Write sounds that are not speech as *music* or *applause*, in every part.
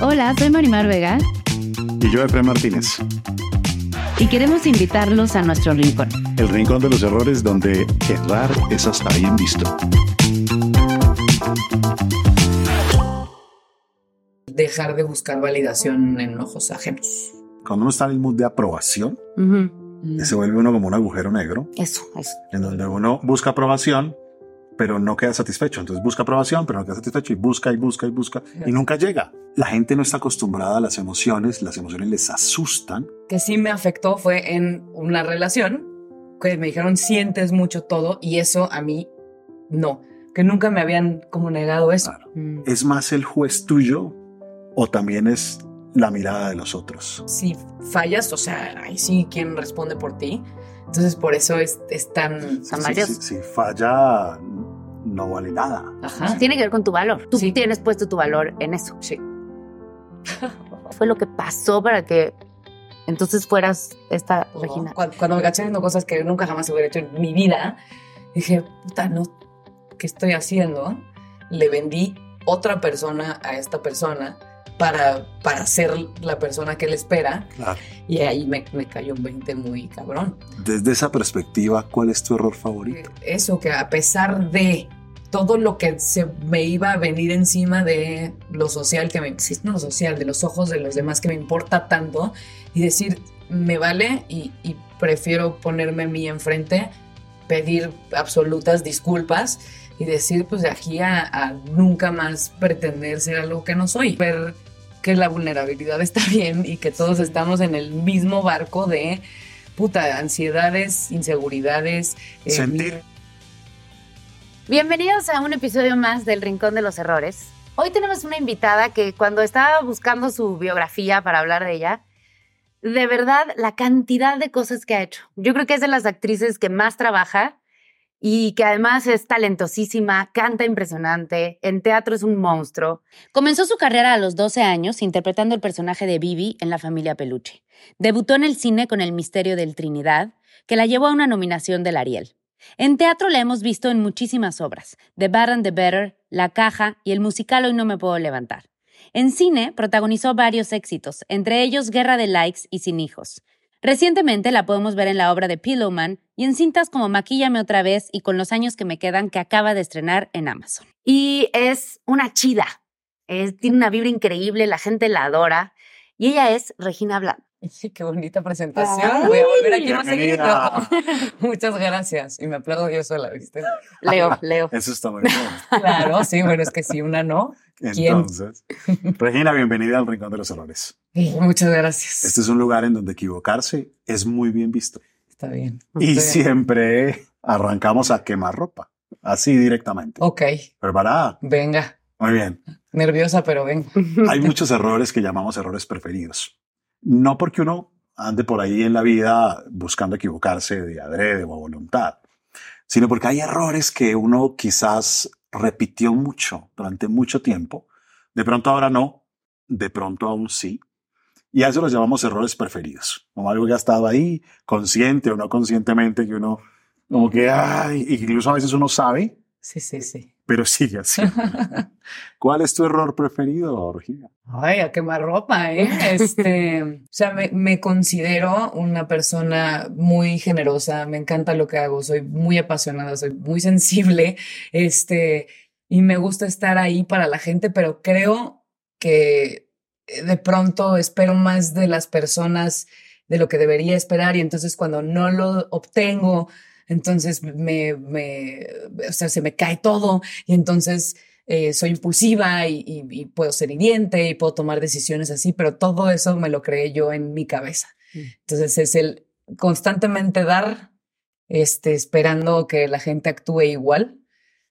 Hola, soy Marimar Vega Y yo, Efraín Martínez. y queremos invitarlos a nuestro rincón. El rincón de los errores donde errar es hasta bien visto. dejar de buscar validación en ojos ajenos. Cuando uno está en el mood de aprobación, se vuelve uno como un agujero negro, Eso, eso. en donde uno busca aprobación, pero no queda satisfecho. Entonces busca aprobación, pero no queda satisfecho y busca y busca y busca y nunca llega. La gente no está acostumbrada a las emociones, las emociones les asustan. Que sí me afectó fue en una relación que me dijeron sientes mucho todo y eso a mí no, que nunca me habían como negado eso. Claro. Mm. ¿Es más el juez tuyo o también es la mirada de los otros? Si fallas, o sea, ahí sí, ¿quién responde por ti? Entonces por eso es, es tan... Varios. si- si falla, no vale nada. Ajá. Tiene que ver con tu valor. Tú Sí. tienes puesto tu valor en eso. Sí. Fue lo que pasó para que entonces fueras esta Regina. Cuando, cuando me caché haciendo cosas que nunca jamás hubiera hecho en mi vida, dije, puta, no, ¿qué estoy haciendo? Le vendí otra persona a esta persona para, para ser la persona que él espera Claro. y ahí me, me cayó un 20 muy cabrón. Desde esa perspectiva, ¿cuál es tu error favorito? Eso que a pesar de todo lo que se me iba a venir encima de lo social que me no lo social, de los ojos de los demás que me importa tanto y decir me vale y, prefiero ponerme a mí enfrente, pedir absolutas disculpas y decir pues de aquí a, a nunca más pretender ser algo que no soy. Ver que la vulnerabilidad está *laughs* bien y que todos estamos en el mismo barco de puta ansiedades, inseguridades, eh, Sentir. Bienvenidos a un episodio más del Rincón de los Errores. Hoy tenemos una invitada que cuando estaba buscando su biografía para hablar de ella, de verdad la cantidad de cosas que ha hecho. Yo creo que es de las actrices que más trabaja y que además es talentosísima, canta impresionante, en teatro es un monstruo. Comenzó su carrera a los 12 años interpretando el personaje de Bibi en La familia Peluche. Debutó en el cine con El misterio del Trinidad, que la llevó a una nominación del Ariel. En teatro la hemos visto en muchísimas obras, The Bad and the Better, La Caja y el musical Hoy no me puedo levantar. En cine protagonizó varios éxitos, entre ellos Guerra de Likes y Sin Hijos. Recientemente la podemos ver en la obra de Pillowman y en cintas como Maquíllame otra vez y Con los años que me quedan que acaba de estrenar en Amazon. Y es una chida, es- tiene una vibra increíble, la gente la adora y ella es Regina Bland. *laughs* Qué bonita presentación. Ay, Voy a volver aquí más seguido. *laughs* Muchas gracias. Y me aplaudo yo sola, ¿viste? Leo, *laughs* Leo. Eso está muy bien. Claro, sí, bueno, es que si una no. ¿Quién? Entonces, Regina, bienvenida al Rincón de los Errores. Muchas gracias. Este es un lugar en donde equivocarse es muy bien visto. Está bien. Y siempre arrancamos a quemar ropa, así directamente. Ok, ¿Preparada? venga. Muy bien. Nerviosa, pero venga. Hay muchos errores que llamamos errores preferidos. No porque uno ande por ahí en la vida buscando equivocarse de adrede o a voluntad, sino porque hay errores que uno quizás repitió mucho durante mucho tiempo. De pronto ahora no, de pronto aún sí. Y a eso los llamamos errores preferidos, como algo que ha estado ahí, consciente o no conscientemente, que uno, como que, ay, incluso a veces uno sabe, Sí, sí, sí. Pero sigue así. *laughs* ¿Cuál es tu error preferido, Regina? Ay, a quemar ropa, ¿eh? Este, o sea, me, me considero una persona muy generosa, me encanta lo que hago, soy muy apasionada, soy muy sensible, este, y me gusta estar ahí para la gente, pero creo que eh, de pronto espero más de las personas de lo que debería esperar y entonces cuando no lo obtengo, entonces me, me o sea, se me cae todo y entonces eh, soy impulsiva y, y, puedo ser hiriente y puedo tomar decisiones así, pero todo eso me lo creé yo en mi cabeza. Mm. Entonces es el constantemente dar, este, esperando que la gente actúe igual.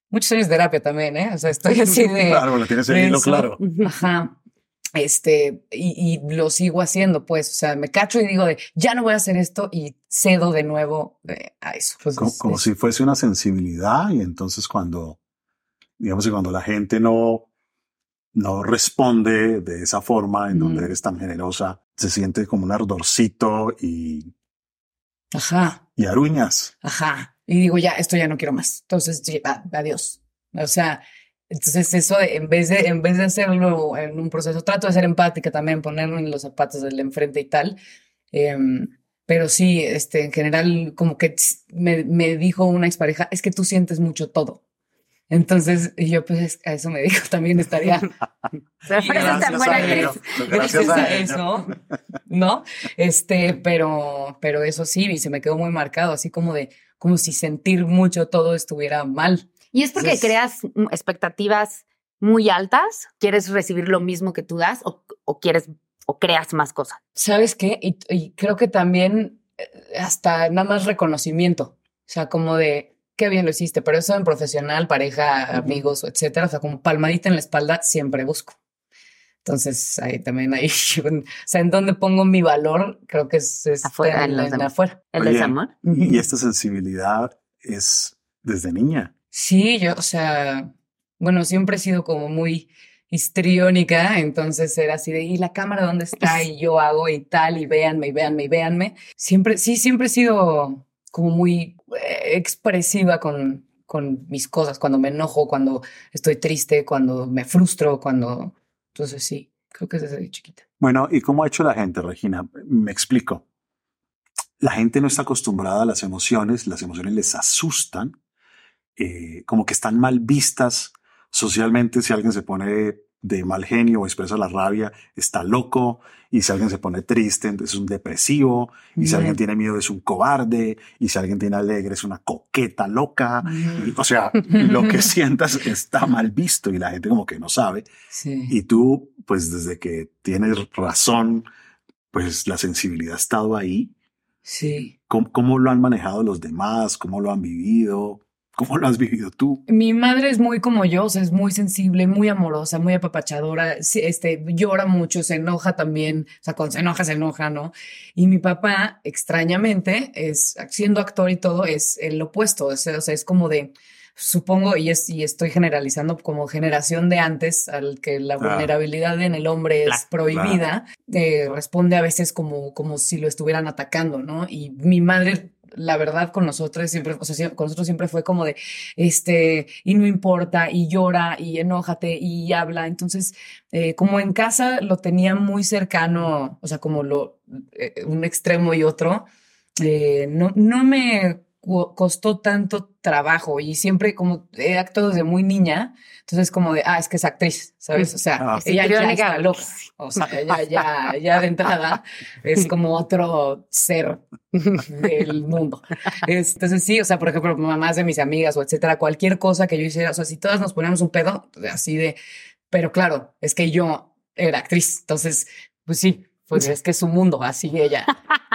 Muchos años de terapia también, ¿eh? O sea, estoy *laughs* así de... Claro, lo tienes en hilo claro. Ajá. Este, y, y, lo sigo haciendo, pues, o sea, me cacho y digo de, ya no voy a hacer esto y cedo de nuevo eh, a eso. como, si fuese una sensibilidad y entonces cuando, digamos que cuando la gente no, no responde de esa forma en donde eres tan generosa, se siente como un ardorcito y... Ajá. Y aruñas. Ajá. Y digo, ya, esto ya no quiero más. Entonces, adiós. O sea, entonces eso en vez de, en vez de hacerlo en un proceso, trato de ser empática también, ponerme en los zapatos del enfrente y tal. Em, pero sí, este, en general, como que me, me dijo una expareja, es que tú sientes mucho todo. Entonces, yo pues a eso me dijo, también estaría. *laughs* Gracias *laughs* a eso, ¿no? Este, pero, pero eso sí, y se me quedó muy marcado, así como de, como si sentir mucho todo estuviera mal. Y es porque creas expectativas muy altas, quieres recibir lo mismo que tú das o, quieres o creas más cosas. ¿Sabes qué? Y, creo que también eh, hasta nada más reconocimiento, o sea, como de qué bien lo hiciste, pero eso en profesional, pareja, amigos, etcétera, o sea, como palmadita en la espalda siempre busco. Entonces, ahí también ahí, *laughs* o sea, en dónde pongo mi valor, creo que es, afuera, en, afuera. El desamor. Y esta sensibilidad es desde niña. Sí, yo, o sea, bueno, siempre he sido como muy histriónica, entonces era así de, ¿y la cámara dónde está? *laughs* Y yo hago y tal, y véanme, y véanme, y véanme. Siempre, sí, siempre he sido como muy eh, expresiva con, con mis cosas, cuando me enojo, cuando estoy triste, cuando me frustro, cuando... Entonces sí, creo que es desde chiquita. Bueno, ¿y cómo ha hecho la gente, Regina? Me explico. La gente no está acostumbrada a las emociones, las emociones les asustan eh, como que están mal vistas socialmente. Si alguien se pone de mal genio o expresa la rabia, está loco. Y si alguien se pone triste, entonces es un depresivo. Y si alguien tiene miedo, es un cobarde. Y si alguien tiene alegre, es una coqueta loca. o sea, *laughs* lo que sientas está mal visto y la gente como que no sabe. Y tú, pues desde que tienes razón, pues la sensibilidad ha estado ahí. Sí. ¿Cómo, ¿Cómo, lo han manejado los demás? ¿Cómo lo han vivido? ¿Cómo lo has vivido tú? Mi madre es muy como yo, o sea, es muy sensible, muy amorosa, muy apapachadora, este, llora mucho, se enoja también, o sea, cuando se enoja, se enoja, ¿no? Y mi papá, extrañamente, es, siendo actor y todo, es el opuesto, o sea, es como de, supongo, y, es, y estoy generalizando como generación de antes, al que la vulnerabilidad en el hombre es prohibida, eh, responde a veces como, como si lo estuvieran atacando, ¿no? Y mi madre la verdad con nosotros siempre, o sea, con nosotros siempre fue como de, este, y no importa, y llora, y enójate, y habla. Entonces, eh, como en casa lo tenía muy cercano, o sea, como lo, eh, un extremo y otro, eh, no, no me costó tanto trabajo y siempre como he actuado desde muy niña, entonces como de, ah, es que es actriz, ¿sabes? O sea, ah, ella ya está loca, o sea, *laughs* ella ya, ya de entrada es *laughs* como otro ser del mundo. Entonces sí, o sea, por ejemplo, mamás de mis amigas o etcétera, cualquier cosa que yo hiciera, o sea, si todas nos poníamos un pedo, así de, pero claro, es que yo era actriz, entonces, pues sí, pues es que es su mundo, así ella,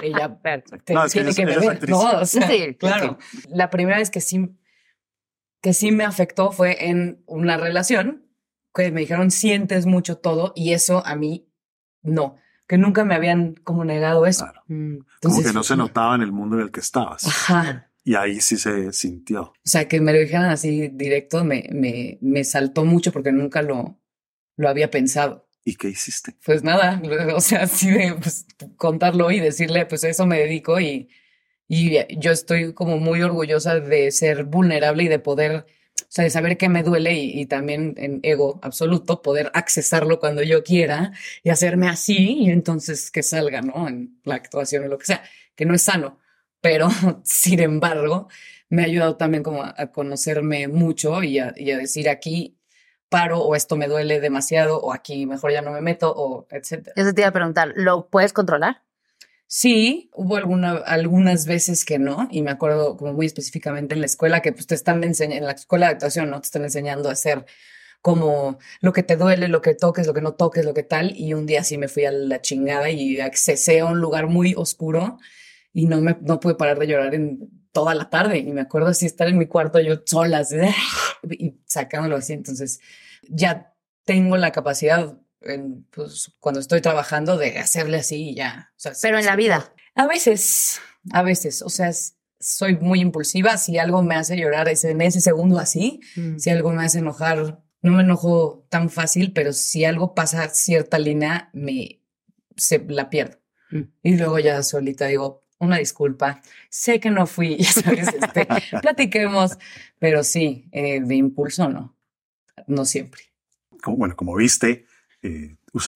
ella *laughs* tiene que, ver. No, sí, claro. La primera vez que sí, que sí me afectó fue en una relación que me dijeron sientes mucho todo y eso a mí no, que nunca me habían como negado eso. Claro. Mm, como que no se notaba en el mundo en el que estabas. Ajá. Y ahí sí se sintió. O sea, que me lo dijeran así directo me, me, me saltó mucho porque nunca lo, lo había pensado. ¿Y qué hiciste? Pues nada, *laughs* o sea, así de pues, contarlo y decirle, pues eso me dedico y, y yo estoy como muy orgullosa de ser vulnerable y de poder, o sea, de saber que me duele y, también en ego absoluto, poder accesarlo cuando yo quiera y hacerme así y entonces que salga, ¿no? En la actuación o lo que sea, que no es sano, pero *laughs* sin embargo, me ha ayudado también como a, conocerme mucho y a, decir aquí paro o esto me duele demasiado o aquí mejor ya no me meto o etcétera. Eso te iba a preguntar, ¿lo puedes controlar? Sí, hubo alguna, algunas veces que no, y me acuerdo como muy específicamente en la escuela que pues te están enseñando, en la escuela de actuación, ¿no? Te están enseñando a hacer como lo que te duele, lo que toques, lo que no toques, lo que tal, y un día sí me fui a la chingada y accesé a un lugar muy oscuro y no me, no pude parar de llorar en toda la tarde, y me acuerdo así estar en mi cuarto yo sola, así, y sacándolo así, entonces ya tengo la capacidad pues, cuando estoy trabajando de hacerle así y ya. Pero en la vida. A veces, a veces, o sea, soy muy impulsiva. Si algo me hace llorar es en ese segundo así. Mm. Si algo me hace enojar, no me enojo tan fácil, pero si algo pasa cierta línea, me se la pierdo. Mm. Y luego ya solita digo, una disculpa, sé que no fui, *laughs* ya sabes, este, platiquemos, pero sí, eh, de impulso no, no siempre. Como, bueno, como viste, eh,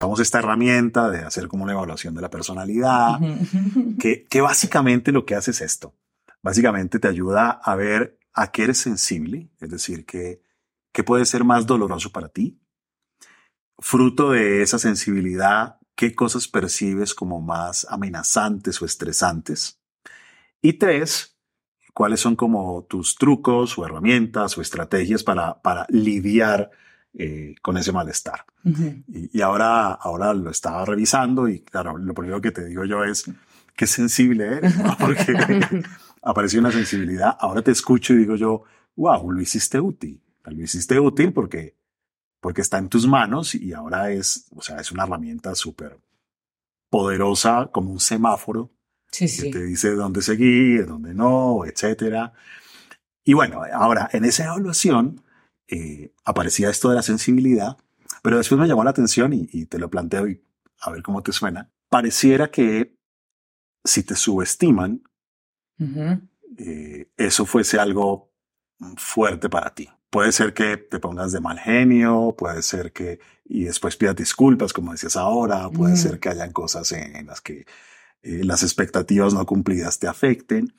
Vamos esta herramienta de hacer como una evaluación de la personalidad, que, que básicamente lo que hace es esto. Básicamente te ayuda a ver a qué eres sensible, es decir, que, qué puede ser más doloroso para ti. Fruto de esa sensibilidad, qué cosas percibes como más amenazantes o estresantes. Y tres, cuáles son como tus trucos o herramientas o estrategias para, para lidiar eh, con ese malestar. y, ahora, ahora lo estaba revisando y claro, lo primero que te digo yo es qué sensible eres, *laughs* porque apareció una sensibilidad. Ahora te escucho y digo yo, wow, lo hiciste útil. Lo hiciste útil porque, porque está en tus manos y ahora es, o sea, es una herramienta súper poderosa como un semáforo que te dice dónde seguir, dónde no, etcétera. Y bueno, ahora en esa evaluación eh, aparecía esto de la sensibilidad, pero después me llamó la atención y, te lo planteo y a ver cómo te suena. Pareciera que si te subestiman, eh, eso fuese algo fuerte para ti. Puede ser que te pongas de mal genio, puede ser que y después pidas disculpas, como decías ahora, puede ser que hayan cosas en, las que eh, las expectativas no cumplidas te afecten.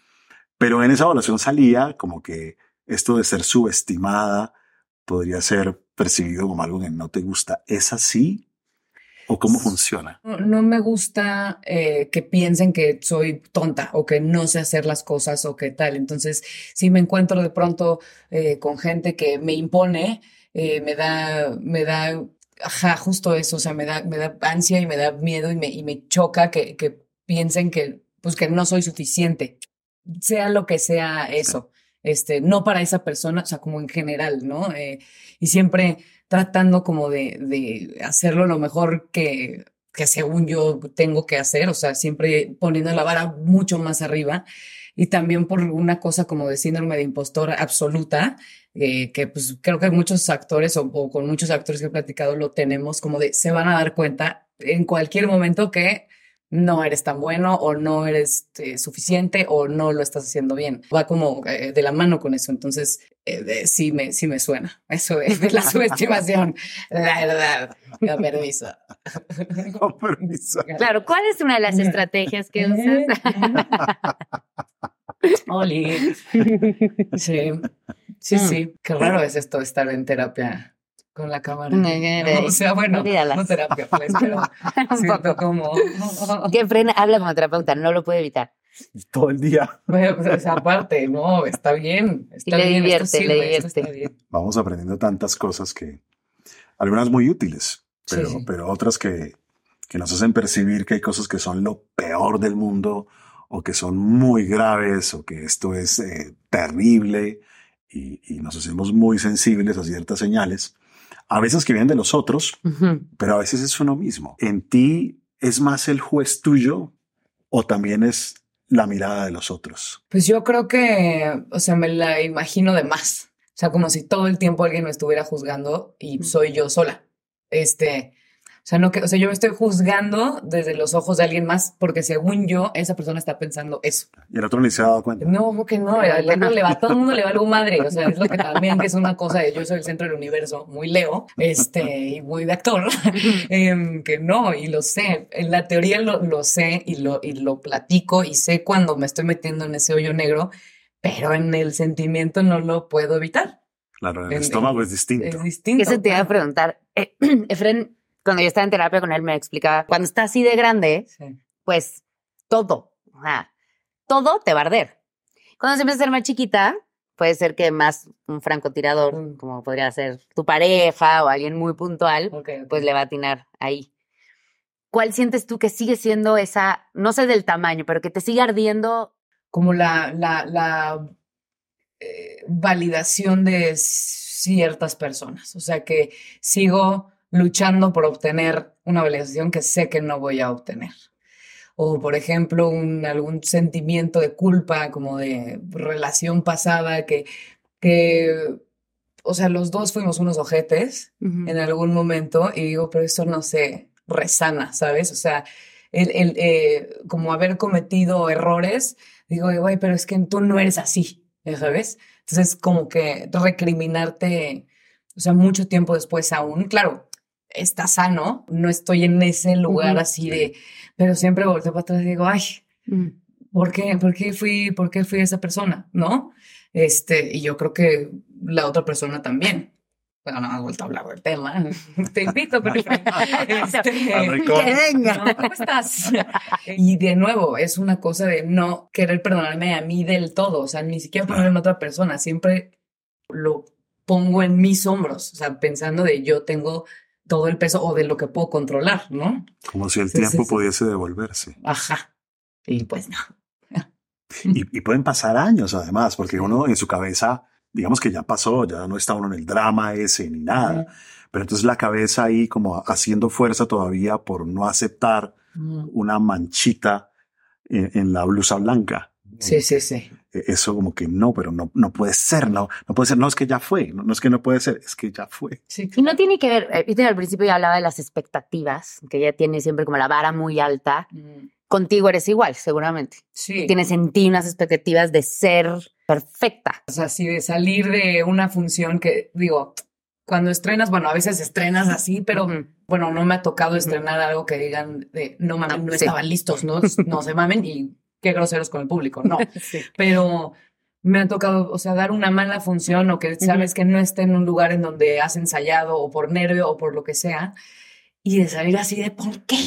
Pero en esa evaluación salía como que esto de ser subestimada podría ser percibido como algo que no te gusta. ¿Es así? ¿O cómo funciona? No, me gusta eh, que piensen que soy tonta o que no sé hacer las cosas o que tal. Entonces, si me encuentro de pronto eh, con gente que me impone, eh, me da, me da, ajá, justo eso, o sea, me da, me da ansia y me da miedo y me, y me choca que, que piensen que, pues, que no soy suficiente, sea lo que sea eso este, no para esa persona, o sea, como en general, ¿no? Eh, y siempre tratando como de, hacerlo lo mejor que, que según yo tengo que hacer, o sea, siempre poniendo la vara mucho más arriba y también por una cosa como de síndrome de impostor absoluta, eh, que pues creo que muchos actores o, o, con muchos actores que he platicado lo tenemos como de se van a dar cuenta en cualquier momento que no eres tan bueno o no eres eh, suficiente o no lo estás haciendo bien. Va como eh, de la mano con eso. Entonces, eh, sí, me, sí me suena. Eso es la *laughs* subestimación. la verdad. Con permiso. *laughs* Con permiso. Claro, ¿cuál es una de las estrategias que usas? *laughs* Oli. Sí. Sí, sí. Qué raro es esto estar en terapia con la cámara. No, No, o sea, bueno, olvídalas. no terapia, pues, pero *laughs* siento como... *laughs* Que frena, habla como terapeuta, no lo puede evitar. Todo el día Bueno, pues, esa parte, no, está bien. Está le bien, divierte, esto le sirve, esto divierte. está bien. vamos aprendiendo tantas cosas que algunas muy útiles, Sí, pero, sí. pero otras que, que nos hacen percibir que hay cosas que son lo peor del mundo o que son muy graves o que esto es eh, terrible y, y nos hacemos muy sensibles a ciertas señales, a veces que vienen de los otros, pero a veces es uno mismo. ¿En ti es más el juez tuyo o también es la mirada de los otros? Pues yo creo que, o sea, me la imagino de más. O sea, como si todo el tiempo alguien me estuviera juzgando y soy yo sola. Este, sea, no que, o sea, yo me estoy juzgando desde los ojos de alguien más porque según yo, esa persona está pensando eso. Y el otro ni se ha dado cuenta. No, ¿cómo que no, al otro le va, a todo el mundo le va algo madre. O sea, es lo que también que es una cosa de yo soy el centro del universo, muy Leo, este, y muy de actor, *laughs* em, que no, y lo sé. En la teoría lo, lo sé y lo, y lo platico y sé cuando me estoy metiendo en ese hoyo negro, pero en el sentimiento no lo puedo evitar. Claro, el En- estómago es distinto. Es distinto. Eso te iba a preguntar. Eh, *clears throat* Efren, cuando yo estaba en terapia con él, me explicaba, cuando está así de grande, Sí. pues todo, todo te va a arder. Cuando se empieza a ser más chiquita, puede ser que más un francotirador, Mm. como podría ser tu pareja o alguien muy puntual, Ok, ok. pues le va a atinar ahí. ¿Cuál sientes tú que sigue siendo esa, no sé del tamaño, pero que te sigue ardiendo? como la, la, la eh, validación de ciertas personas. O sea que sigo luchando por obtener una validación que sé que no voy a obtener. O, por ejemplo, un, algún sentimiento de culpa, como de relación pasada, que, que, o sea, los dos fuimos unos ojetes en algún momento y digo, pero esto no se resana, ¿sabes? O sea, el, el, eh, como haber cometido errores, digo, güey, pero es que tú no eres así, ¿ya ¿sabes? Entonces, como que recriminarte, o sea, mucho tiempo después aún, claro, está sano, no estoy en ese lugar Ujú. así de, pero siempre volteo para atrás y digo, ay, Mm. ¿por qué? ¿Por qué fui, por qué fui esa persona? ¿No? Este, y yo creo que la otra persona también. Bueno, no has vuelto a hablar del tema. *laughs* Te invito, pero *laughs* este. *laughs* Que venga. no, ¿cómo estás? Y de nuevo, es una cosa de no querer perdonarme a mí del todo, o sea, ni siquiera ponerlo en otra persona, siempre lo pongo en mis hombros, o sea, pensando de yo tengo todo el peso o de lo que puedo controlar, ¿no? Como si el tiempo pudiese devolverse. Ajá. Y pues no. Y, y pueden pasar años además, porque uno en su cabeza, digamos que ya pasó, ya no está uno en el drama ese ni nada. Pero entonces la cabeza ahí como haciendo fuerza todavía por no aceptar Mm. una manchita en, en la blusa blanca. Sí, sí, sí. Eh, Eso como que no, pero no, no puede ser, no, no puede ser, no es que ya fue, no, no es que no puede ser, es que ya fue. Sí, Y no tiene que ver, eh, viste, al principio ya hablaba de las expectativas, que ella tiene siempre como la vara muy alta. Mm. Contigo eres igual, seguramente. Sí. Tienes en ti unas expectativas de ser perfecta. O sea, así de salir de una función que, digo, cuando estrenas, bueno, a veces estrenas así, pero Ujú. bueno, no me ha tocado estrenar algo que digan de no mames, No, no, sí. estaban listos, no, no se mamen y qué groseros con el público, no. *laughs* Sí. Pero me ha tocado, o sea, dar una mala función o que sabes que no esté en un lugar en donde has ensayado o por nervio o por lo que sea. Y de salir así de, ¿por qué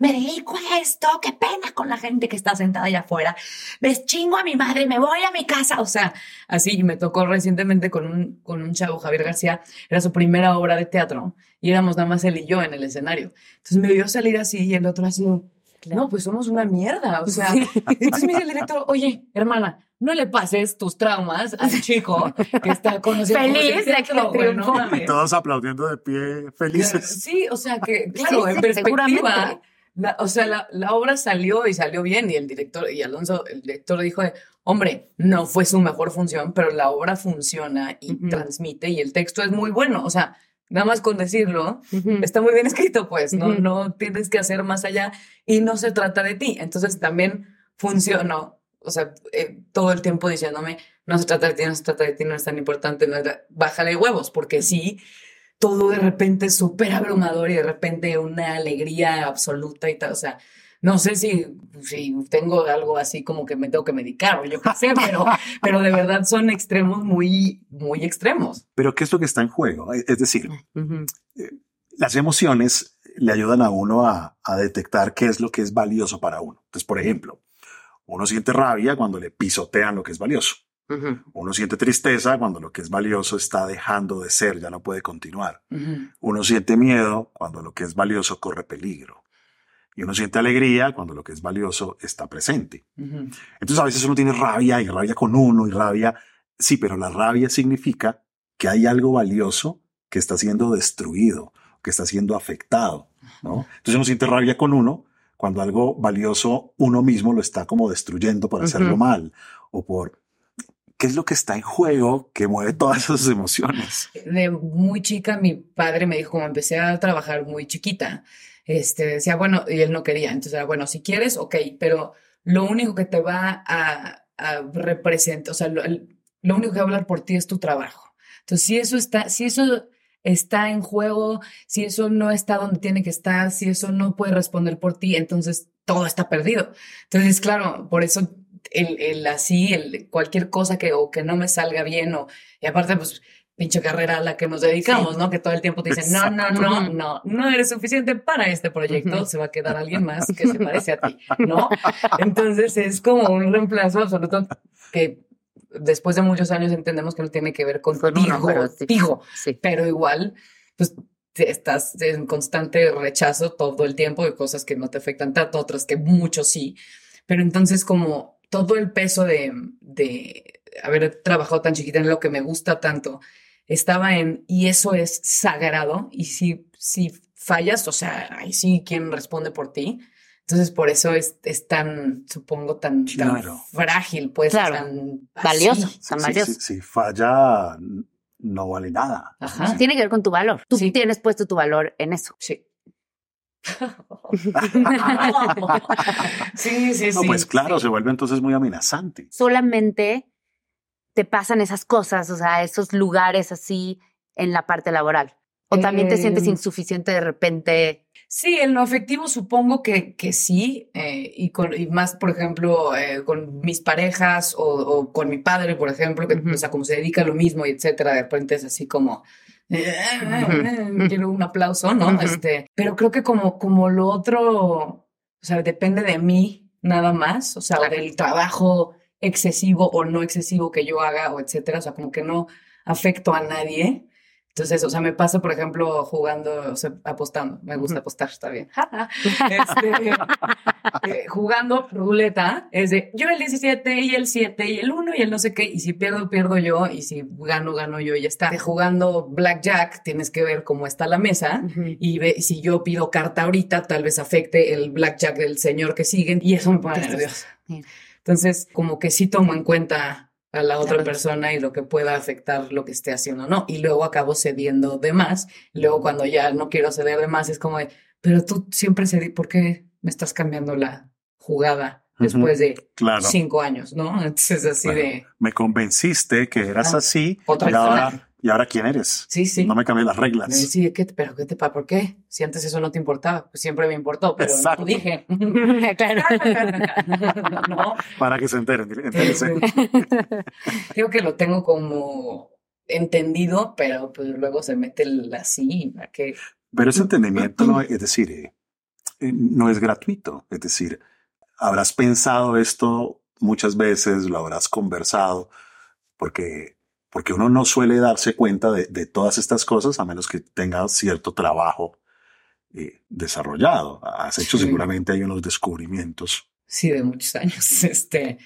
me dedico a esto? Qué pena con la gente que está sentada allá afuera. Me chingo a mi madre, me voy a mi casa. O sea, así. Y me tocó recientemente con un, con un chavo, Javier García. Era su primera obra de teatro. Y éramos nada más él y yo en el escenario. Entonces me vio salir así y el otro así, no, pues somos una mierda. O sea, *laughs* entonces me dice el director, oye, hermana, no le pases tus traumas al chico que está conociendo Feliz de que triunfó. Y todos aplaudiendo de pie, felices. Sí, o sea que, claro, Sí, en sí, perspectiva, la- o sea, la, la obra salió y salió bien y el director, y Alonso, el director dijo, hombre, no fue su mejor función, pero la obra funciona y transmite y el texto es muy bueno, o sea, nada más con decirlo, está muy bien escrito, pues, no, no tienes que hacer más allá y no se trata de ti. Entonces también funcionó, o sea, eh, todo el tiempo diciéndome, no se trata de ti, no se trata de ti, no es tan importante, no es la- bájale huevos, porque sí, todo de repente es súper abrumador y de repente una alegría absoluta y tal, o sea, No sé si, si tengo algo así como que me tengo que medicar o yo qué sé, pero, pero de verdad son extremos muy, muy extremos. Pero ¿qué es lo que está en juego? Es decir, Ujú. las emociones le ayudan a uno a, a detectar qué es lo que es valioso para uno. Entonces, por ejemplo, uno siente rabia cuando le pisotean lo que es valioso. Uno siente tristeza cuando lo que es valioso está dejando de ser, ya no puede continuar. Uno siente miedo cuando lo que es valioso corre peligro. Y uno siente alegría cuando lo que es valioso está presente. Ujú. Entonces a veces uno tiene rabia y rabia con uno y rabia. Sí, pero la rabia significa que hay algo valioso que está siendo destruido, que está siendo afectado. ¿no? Entonces uno siente rabia con uno cuando algo valioso uno mismo lo está como destruyendo por hacerlo Ujú. mal o por... ¿Qué es lo que está en juego que mueve todas esas emociones? de muy chica, mi padre me dijo, como empecé a trabajar muy chiquita, este, decía, bueno, y él no quería, entonces era, bueno, si quieres, ok, pero lo único que te va a, a representar, o sea, lo, lo único que va a hablar por ti es tu trabajo. Entonces, si eso está, si eso está en juego, si eso no está donde tiene que estar, si eso no puede responder por ti, entonces todo está perdido. Entonces, claro, por eso el, el así, el, cualquier cosa que, o que no me salga bien, o, y aparte, pues, pinche carrera a la que nos dedicamos, ¿no? Que todo el tiempo te dicen, no, no, no, Exacto. no, no eres suficiente para este proyecto, se va a quedar alguien más que se parece a ti, ¿no? *laughs* Entonces es como un reemplazo absoluto que después de muchos años entendemos que no tiene que ver Con contigo, uno, pero sí. contigo, Sí. pero igual, pues estás en constante rechazo todo el tiempo de cosas que no te afectan tanto, otras que mucho sí. Pero entonces como todo el peso de, de haber trabajado tan chiquita en lo que me gusta tanto, estaba en, y eso es sagrado, y si, si fallas, o sea, ahí sí, ¿quién responde por ti? Entonces, por eso es, es tan, supongo, tan, tan Claro. frágil, pues, Claro. tan Valioso, así. tan Si- valioso. si- si falla, no vale nada. Ajá. Tiene que ver con tu valor. Tú Sí. tienes puesto tu valor en eso. Sí. *laughs* *laughs* sí, sí, No, sí. pues claro, sí. se vuelve entonces muy amenazante. Solamente te pasan esas cosas, o sea, esos lugares así en la parte laboral. O también te sientes Eh, insuficiente de repente. Sí, en lo afectivo supongo que, que sí, eh, y, con, y más, por ejemplo, eh, con mis parejas o, o con mi padre, por ejemplo, que, o sea, como se dedica a lo mismo y etcétera, de repente es así como, eh, quiero un aplauso, ¿no? Este, pero creo que como, como lo otro, o sea, depende de mí nada más, o sea, Claro. del trabajo excesivo o no excesivo que yo haga o etcétera, o sea, como que no afecto a nadie. Entonces, o sea, me pasa, por ejemplo, jugando, o sea, apostando. Me gusta apostar, está bien. Este, *laughs* eh, jugando ruleta, es de yo el 17 y el 7 y el 1 y el no sé qué. Y si pierdo, pierdo yo. Y si gano, gano yo y ya está. Jugando blackjack, tienes que ver cómo está la mesa. Y ve, si yo pido carta ahorita, tal vez afecte el blackjack del señor que siguen. Y eso me pone nerviosa. Entonces, como que sí tomo en cuenta a la otra Claro. persona y lo que pueda afectar lo que esté haciendo o no. Y luego acabo cediendo de más. Luego cuando ya no quiero ceder de más, es como de, pero tú siempre cedí, ¿por qué me estás cambiando la jugada después de Claro. cinco años, ¿no? *laughs* Entonces así Bueno, de, Me convenciste que eras Ah, así otra y ahora. Y ahora quién eres. sí, sí. No me cambié las reglas. decía, ¿qué pero qué te pasa? ¿Por qué? Si antes eso no te importaba, pues siempre me importó, pero Exacto. no dije. *laughs* claro. *laughs* no, Para que se enteren. entérense. *laughs* Digo que lo tengo como entendido, pero pues luego se mete el así, ¿a qué? Pero ese entendimiento, no, es decir, eh, eh, no es gratuito. Es decir, habrás pensado esto muchas veces, lo habrás conversado, porque, porque uno no suele darse cuenta de, de todas estas cosas a menos que tenga cierto trabajo eh, desarrollado. Has hecho Sí. seguramente hay unos descubrimientos. Sí, de muchos años. *laughs* Este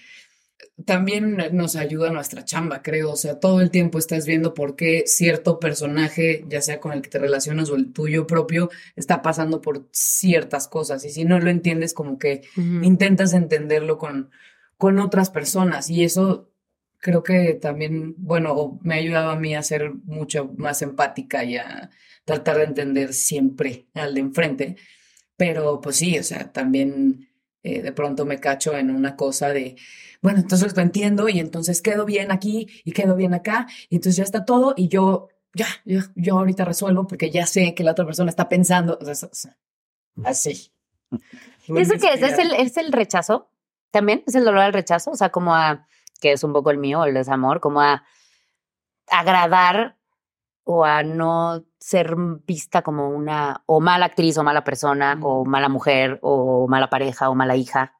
también nos ayuda nuestra chamba, creo. O sea, todo el tiempo estás viendo por qué cierto personaje, ya sea con el que te relacionas o el tuyo propio, está pasando por ciertas cosas. Y si no lo entiendes, como que intentas entenderlo con, con otras personas y eso creo que también, bueno, me ha ayudado a mí a ser mucho más empática y a tratar de entender siempre al de enfrente. Pero pues sí, o sea, también eh, de pronto me cacho en una cosa de, bueno, entonces lo entiendo y entonces quedo bien aquí y quedo bien acá y entonces ya está todo y yo, ya, yo, yo ahorita resuelvo porque ya sé que la otra persona está pensando, o sea, o sea, así. ¿Eso qué es? ¿Es el, ¿Es el rechazo? ¿También? ¿Es el dolor al rechazo? O sea, como a, que es un poco el mío, el desamor, como a agradar o a no ser vista como una o mala actriz o mala persona o mala mujer o mala pareja o mala hija.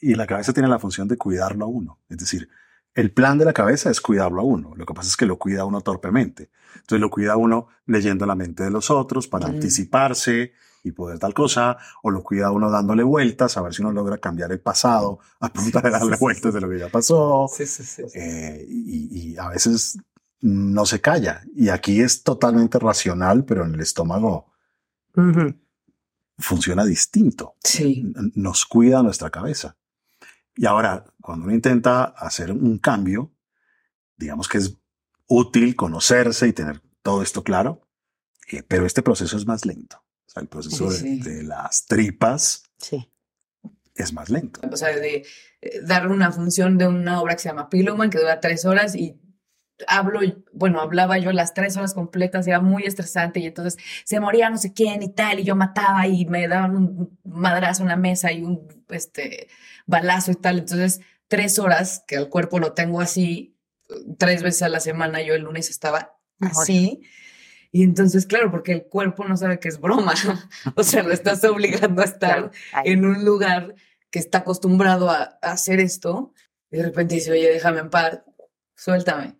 Y la cabeza tiene la función de cuidarlo a uno. Es decir, el plan de la cabeza es cuidarlo a uno. Lo que pasa es que lo cuida uno torpemente. Entonces lo cuida uno leyendo la mente de los otros para anticiparse y poder tal cosa, o lo cuida uno dándole vueltas a ver si uno logra cambiar el pasado a punta de darle vueltas de lo que ya pasó. Eh, y, y, a veces no se calla. Y aquí es totalmente racional, pero en el estómago funciona distinto. Sí. Nos cuida nuestra cabeza. Y ahora, cuando uno intenta hacer un cambio, digamos que es útil conocerse y tener todo esto claro, eh, pero este proceso es más lento el proceso de, las tripas es más lento. O sea, de eh, dar una función de una obra que se llama Pillowman, que dura tres horas y hablo, bueno, hablaba yo las tres horas completas, era muy estresante y entonces se moría no sé quién y tal, y yo mataba y me daban un madrazo en la mesa y un este, balazo y tal. Entonces, tres horas, que el cuerpo lo tengo así, tres veces a la semana, yo el lunes estaba así. Y entonces, claro, porque el cuerpo no sabe que es broma, *laughs* o sea, lo estás obligando a estar en un lugar que está acostumbrado a, hacer esto, y de repente dice, oye, déjame en paz, suéltame.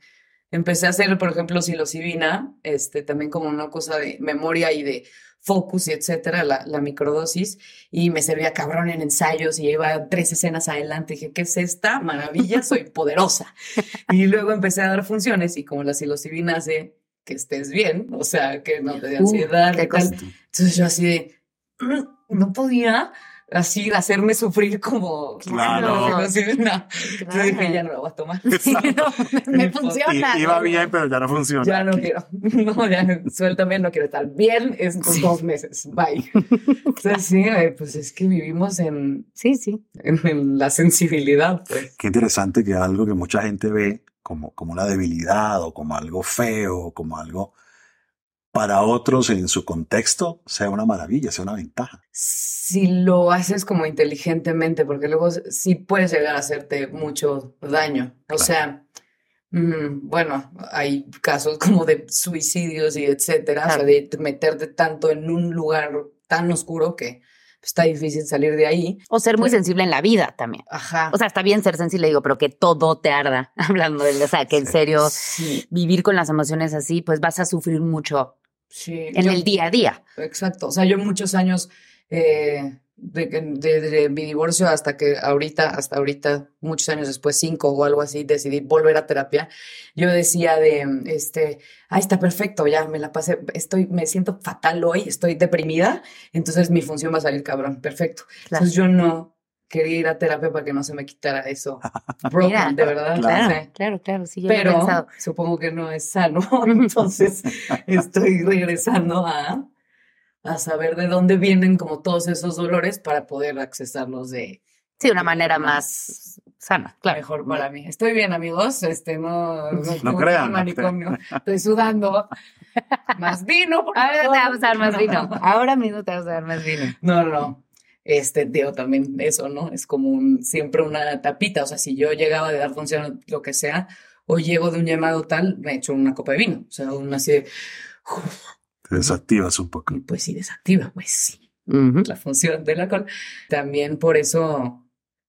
Empecé a hacer, por ejemplo, psilocibina, este, también como una cosa de memoria y de focus y etcétera, la, la, microdosis, y me servía cabrón en ensayos y iba tres escenas adelante. dije, ¿qué es esta maravilla? Soy poderosa. *laughs* y luego empecé a dar funciones y como la psilocibina hace que estés bien, o sea, que no te dé ansiedad. Entonces yo así de, *clears throat* no podía así hacerme sufrir como claro. no, dije ya no lo voy a tomar *laughs* me, *laughs* funciona iba bien pero ya no funciona. Ya no quiero. *laughs* No ya suéltame no quiero estar bien es dos meses bye. Entonces sí eh, pues es que vivimos en sí sí. en, la sensibilidad pues. qué interesante que algo que mucha gente ve como, como una debilidad o como algo feo, como algo para otros en su contexto sea una maravilla, sea una ventaja. Si lo haces como inteligentemente, porque luego sí puedes llegar a hacerte mucho daño. O sea, mm, bueno, hay casos como de suicidios y etcétera, o sea, de meterte tanto en un lugar tan oscuro que está difícil salir de ahí. O ser muy sensible en la vida también. Ajá. O sea, está bien ser sensible, digo, pero que todo te arda, *laughs* hablando de, o sea, que en serio vivir con las emociones así, pues vas a sufrir mucho en el día a día. Exacto. O sea, yo muchos años eh, de, mi divorcio hasta que ahorita, hasta ahorita, muchos años después, cinco o algo así, decidí volver a terapia. Yo decía de, este, ah, está perfecto, ya me la pasé, estoy, me siento fatal hoy, estoy deprimida, entonces mi función va a salir cabrón, perfecto. Entonces yo no quería ir a terapia para que no se me quitara eso. *laughs* Broken, de verdad. Claro, claro, claro, sí, yo Pero supongo que no es sano, *laughs* entonces *laughs* estoy regresando a a saber de dónde vienen como todos esos dolores para poder accesarlos de... Sí, de una manera más sana, claro. Mejor para mí. Estoy bien, amigos. Este, no, *laughs* no, crean. *laughs* Estoy sudando. Más vino. Ahora te vamos a dar más vino. *laughs* Ahora mismo te vamos a dar más vino. No, no. Este, digo, también eso, ¿no? Es como un, siempre una tapita. O sea, si yo llegaba de dar función, lo que sea, o llego de un llamado tal, me echo una copa de vino. O sea, una así de, desactivas un poco. Pues sí, desactiva, pues sí. La función del alcohol. También por eso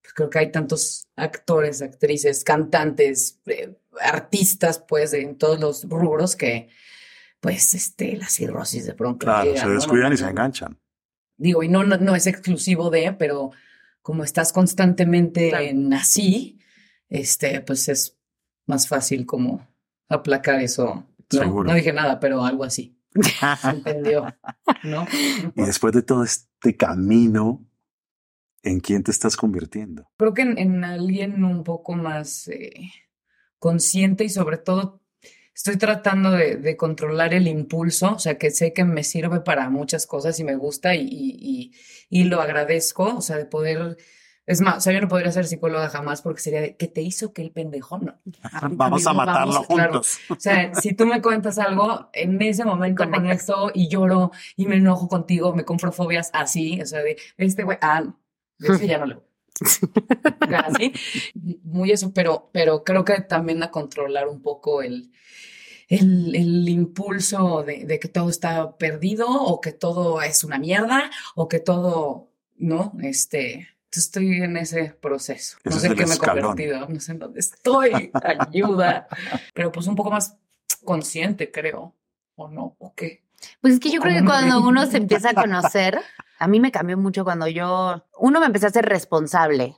pues creo que hay tantos actores, actrices, cantantes, eh, artistas, pues, en todos los rubros que, pues, este, la cirrosis de pronto. Claro, se descuidan y se enganchan. Digo, y no, no, es exclusivo de, pero como estás constantemente en así, este, pues es más fácil como aplacar eso. no dije nada, pero algo así. Entendió, ¿no? Y después de todo este camino, ¿en quién te estás convirtiendo? Creo que en, alguien un poco más eh, consciente y sobre todo estoy tratando de, controlar el impulso, o sea, que sé que me sirve para muchas cosas y me gusta y, y lo agradezco, o sea, de poder es más, o sea, yo no podría ser psicóloga jamás porque sería de, ¿qué te hizo que el pendejo no? vamos a matarlo juntos. O sea, si tú me cuentas algo, en ese momento conecto y lloro y me enojo contigo, me compro fobias así, o sea, de este güey, ah, Ese ya no le Casi. *laughs* Muy eso, pero, pero creo que también a controlar un poco el, el, el impulso de, de, que todo está perdido o que todo es una mierda o que todo, ¿no? Este, estoy en ese proceso. No sé en qué me he convertido, no sé en dónde estoy, *laughs* ayuda, pero pues un poco más consciente, creo, o no, o qué. Pues es que yo creo que cuando uno se empieza a conocer, a mí me cambió mucho cuando yo, uno me empecé a ser responsable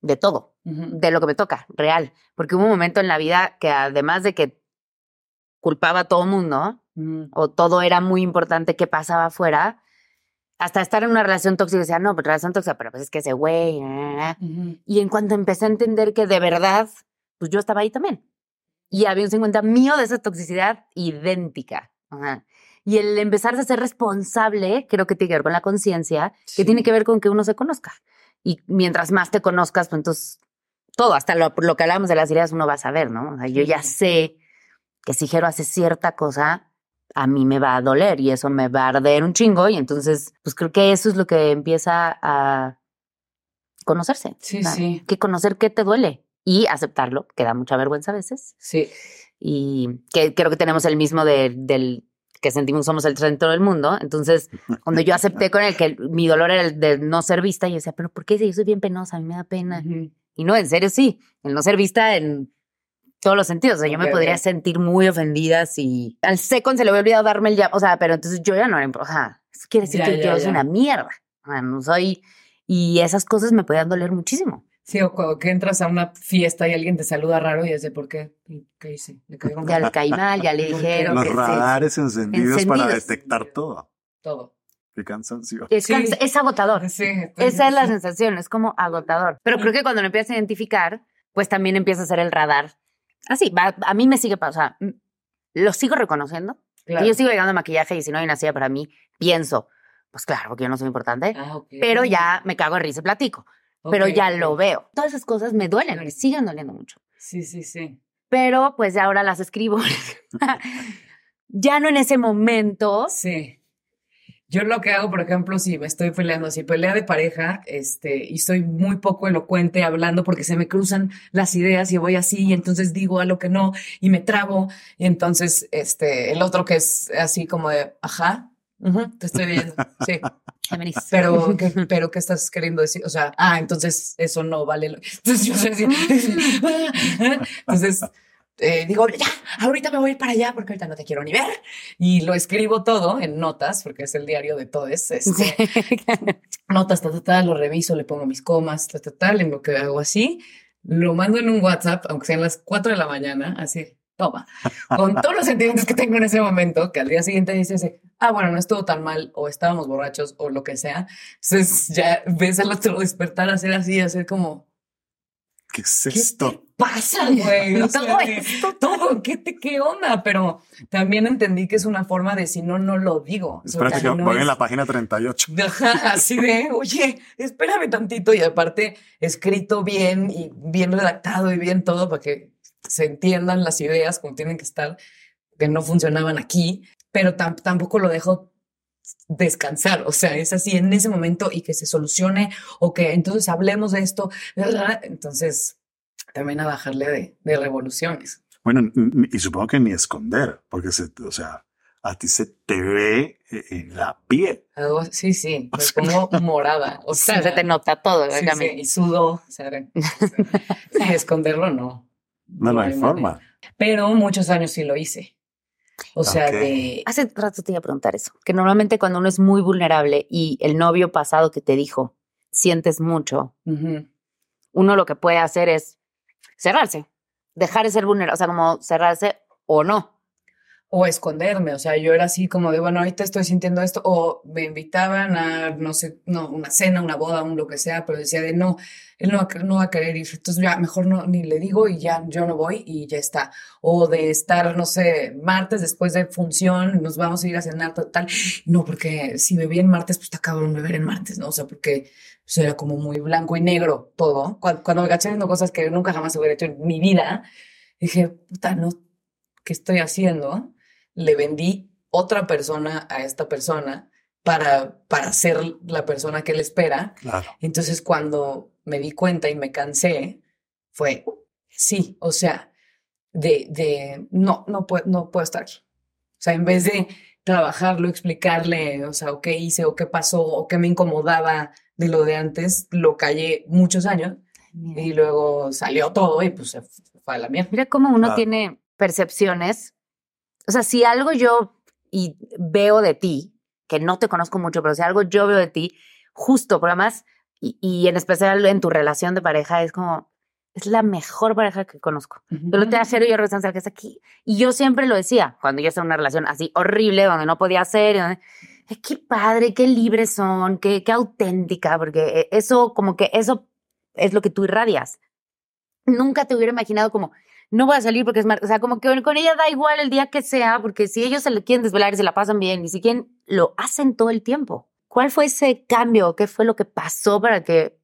de todo, de lo que me toca, real, porque hubo un momento en la vida que además de que culpaba a todo el mundo, o todo era muy importante que pasaba afuera, hasta estar en una relación tóxica, decía, no, pues relación tóxica, pero pues es que ese güey. Y en cuanto empecé a entender que de verdad, pues yo estaba ahí también. Y había un 50 mío de esa toxicidad idéntica. Ajá. Y el empezar a ser responsable, creo que tiene que ver con la conciencia, que tiene que ver con que uno se conozca. Y mientras más te conozcas, pues entonces todo, hasta lo, lo que hablamos de las ideas, uno va a saber, ¿no? O sea, yo ya sé que si Jero hace cierta cosa, a mí me va a doler y eso me va a arder un chingo. Y entonces, pues creo que eso es lo que empieza a conocerse. Sí, sí. Que conocer qué te duele y aceptarlo, que da mucha vergüenza a veces. Sí. Y que creo que tenemos el mismo de, del que sentimos somos el centro del mundo. Entonces, cuando yo acepté con el que mi dolor era el de no ser vista, yo decía, pero ¿por qué? Yo soy bien penosa, a mí me da pena. Y no, en serio sí, el no ser vista en todos los sentidos. O sea, yo me podría sentir muy ofendida si al second se le hubiera olvidado darme el ya, o sea, pero entonces yo ya no era, o sea, eso quiere decir que yo soy una mierda. O sea, no soy, y esas cosas me podían doler muchísimo. Sí, o cuando que entras a una fiesta y alguien te saluda raro y es de por qué, ¿qué hice? ¿Le ya le caí mal, ya le dijeron. *laughs* Los radares encendidos, para detectar todo. Todo. Qué cansancio. Es, es agotador. Sí, Esa es la sensación, es como agotador. Pero creo que cuando lo empiezas a identificar, pues también empieza a ser el radar. Así, va, a mí me sigue pasando. O sea, lo sigo reconociendo. Claro. yo sigo llegando a maquillaje y si no hay una silla para mí, pienso, pues claro, porque yo no soy importante. Ah, okay. Pero ya me cago en risa y platico pero ya lo veo. Todas esas cosas me duelen, me siguen doliendo mucho. Sí, sí, sí. Pero pues ahora las escribo. *laughs* *laughs* ya no en ese momento. Sí. Yo lo que hago, por ejemplo, si me estoy peleando, si pelea de pareja, este, y soy muy poco elocuente hablando porque se me cruzan las ideas y voy así, y entonces digo a lo que no, y me trabo, y entonces, este, el otro que es así como de, ajá, te estoy viendo, sí. *laughs* Pero, ¿qué, pero, ¿qué estás queriendo decir? O sea, ah, entonces eso no vale. *laughs* Entonces yo sé *laughs* Entonces, eh, digo, ya, ahorita me voy a ir para allá porque ahorita no te quiero ni ver. Y lo escribo todo en notas, porque es el diario de todos. Este, *laughs* notas, ta, ta, ta, lo reviso, le pongo mis comas, ta, ta, ta, en lo que hago así. Lo mando en un WhatsApp, aunque sean las 4 de la mañana, así, toma, con todos los sentimientos que tengo en ese momento, que al día siguiente dices, ah, bueno, no estuvo tan mal, o estábamos borrachos, o lo que sea. Entonces ya ves al otro despertar, hacer así, hacer como, ¿qué es esto? ¿Qué pasa, güey? todo esto, todo, ¿qué, te, ¿qué onda? Pero también entendí que es una forma de si no, no lo digo. Espérate que no voy en la página 38. así de, oye, espérame tantito. Y aparte, escrito bien y bien redactado y bien todo para que se entiendan las ideas como tienen que estar, que no funcionaban aquí, pero tampoco lo dejo descansar, o sea, es así en ese momento y que se solucione o que entonces hablemos de esto, entonces también a bajarle de, revoluciones. Bueno, y supongo que ni esconder, porque se, o sea, a ti se te ve eh, en la piel. sí, sí, *laughs* me pongo morada. O sea, se te nota todo, sí, sí, y sudo. O sea, sí, *laughs* esconderlo no. No, no hay forma. Pero muchos años sí lo hice. O sea, de... Hace rato te iba a preguntar eso, que normalmente cuando uno es muy vulnerable y el novio pasado que te dijo, sientes mucho, uno lo que puede hacer es cerrarse, dejar de ser vulnerable, o sea, como cerrarse o no o esconderme, o sea, yo era así como de, bueno, ahorita estoy sintiendo esto, o me invitaban a, no sé, no, una cena, una boda, un lo que sea, pero decía de, no, él no, no va a querer ir, entonces ya mejor no, ni le digo y ya yo no voy y ya está, o de estar, no sé, martes después de función, nos vamos a ir a cenar total, no, porque si bebí en martes, pues está cabrón beber en martes, ¿no? O sea, porque pues, era como muy blanco y negro todo, cuando, cuando me caché haciendo cosas que nunca jamás hubiera hecho en mi vida, dije, puta, no, ¿qué estoy haciendo? le vendí otra persona a esta persona para, para ser la persona que él espera. Claro. Entonces, cuando me di cuenta y me cansé, fue, sí, o sea, de, de no, no puedo, no puedo estar aquí. O sea, en vez de trabajarlo, explicarle, o sea, o qué hice, o qué pasó, o qué me incomodaba de lo de antes, lo callé muchos años y luego salió todo y pues se fue a la mierda. Mira cómo uno tiene percepciones. O sea, si algo yo y veo de ti, que no te conozco mucho, pero si algo yo veo de ti, justo, pero además, y, y en especial en tu relación de pareja, es como, es la mejor pareja que conozco. Yo lo te Jero y yo Rosanza, que es aquí. Y yo siempre lo decía, cuando yo estaba en una relación así horrible, donde no podía hacer, y donde, "Ay, qué padre, qué libres son, qué, qué auténtica, porque eh, eso, como que eso es lo que tú irradias. Nunca te hubiera imaginado como, no voy a salir porque es mar... O sea, como que con ella da igual el día que sea, porque si ellos se le quieren desvelar y se la pasan bien, ni siquiera lo hacen todo el tiempo. ¿Cuál fue ese cambio? ¿Qué fue lo que pasó para que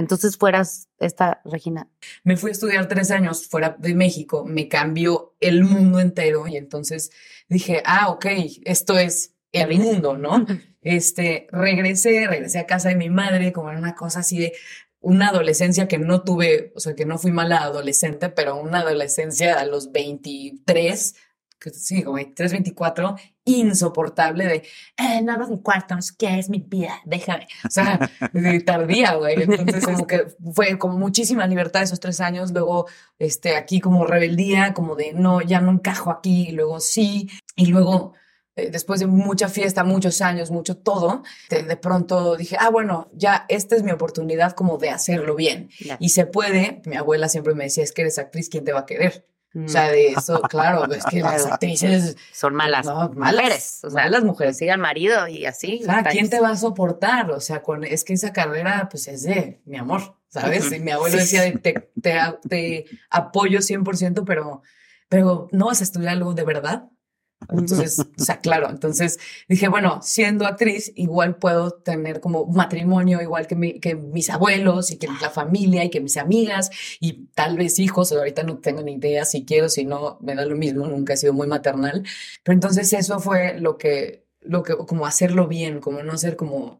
entonces fueras esta Regina? Me fui a estudiar tres años fuera de México, me cambió el mundo entero y entonces dije, ah, ok, esto es el mundo, ¿no? Este, regresé, regresé a casa de mi madre, como era una cosa así de una adolescencia que no tuve, o sea, que no fui mala adolescente, pero una adolescencia a los 23, que sí, como 23, 24, insoportable de, eh, no abras mi cuarto, no sé qué, es mi vida, déjame. O sea, de tardía, güey. Entonces, como que fue como muchísima libertad esos tres años. Luego, este, aquí como rebeldía, como de, no, ya no encajo aquí, y luego sí. Y luego, eh, después de mucha fiesta, muchos años, mucho todo, de, de pronto dije, ah, bueno, ya esta es mi oportunidad como de hacerlo bien. Y se puede, mi abuela siempre me decía, es que eres actriz, ¿quién te va a querer? O sea, de eso, claro, es que las actrices Son malas. no, malas, mujeres. O sea, malas mujeres. Sigan marido y así. O sea, ¿quién ahí. te va a soportar? O sea, con, es que esa carrera, pues es de mi amor, ¿sabes? Y mi abuelo decía, de, te, te, te apoyo 100%, pero, pero no vas a estudiar algo de verdad. Entonces, o sea, claro, entonces dije, bueno, siendo actriz, igual puedo tener como matrimonio, igual que, mi- que mis abuelos y que la familia y que mis amigas y tal vez hijos, ahorita no tengo ni idea si quiero, si no, me da lo mismo, nunca he sido muy maternal, pero entonces eso fue lo que, lo que, como hacerlo bien, como no ser como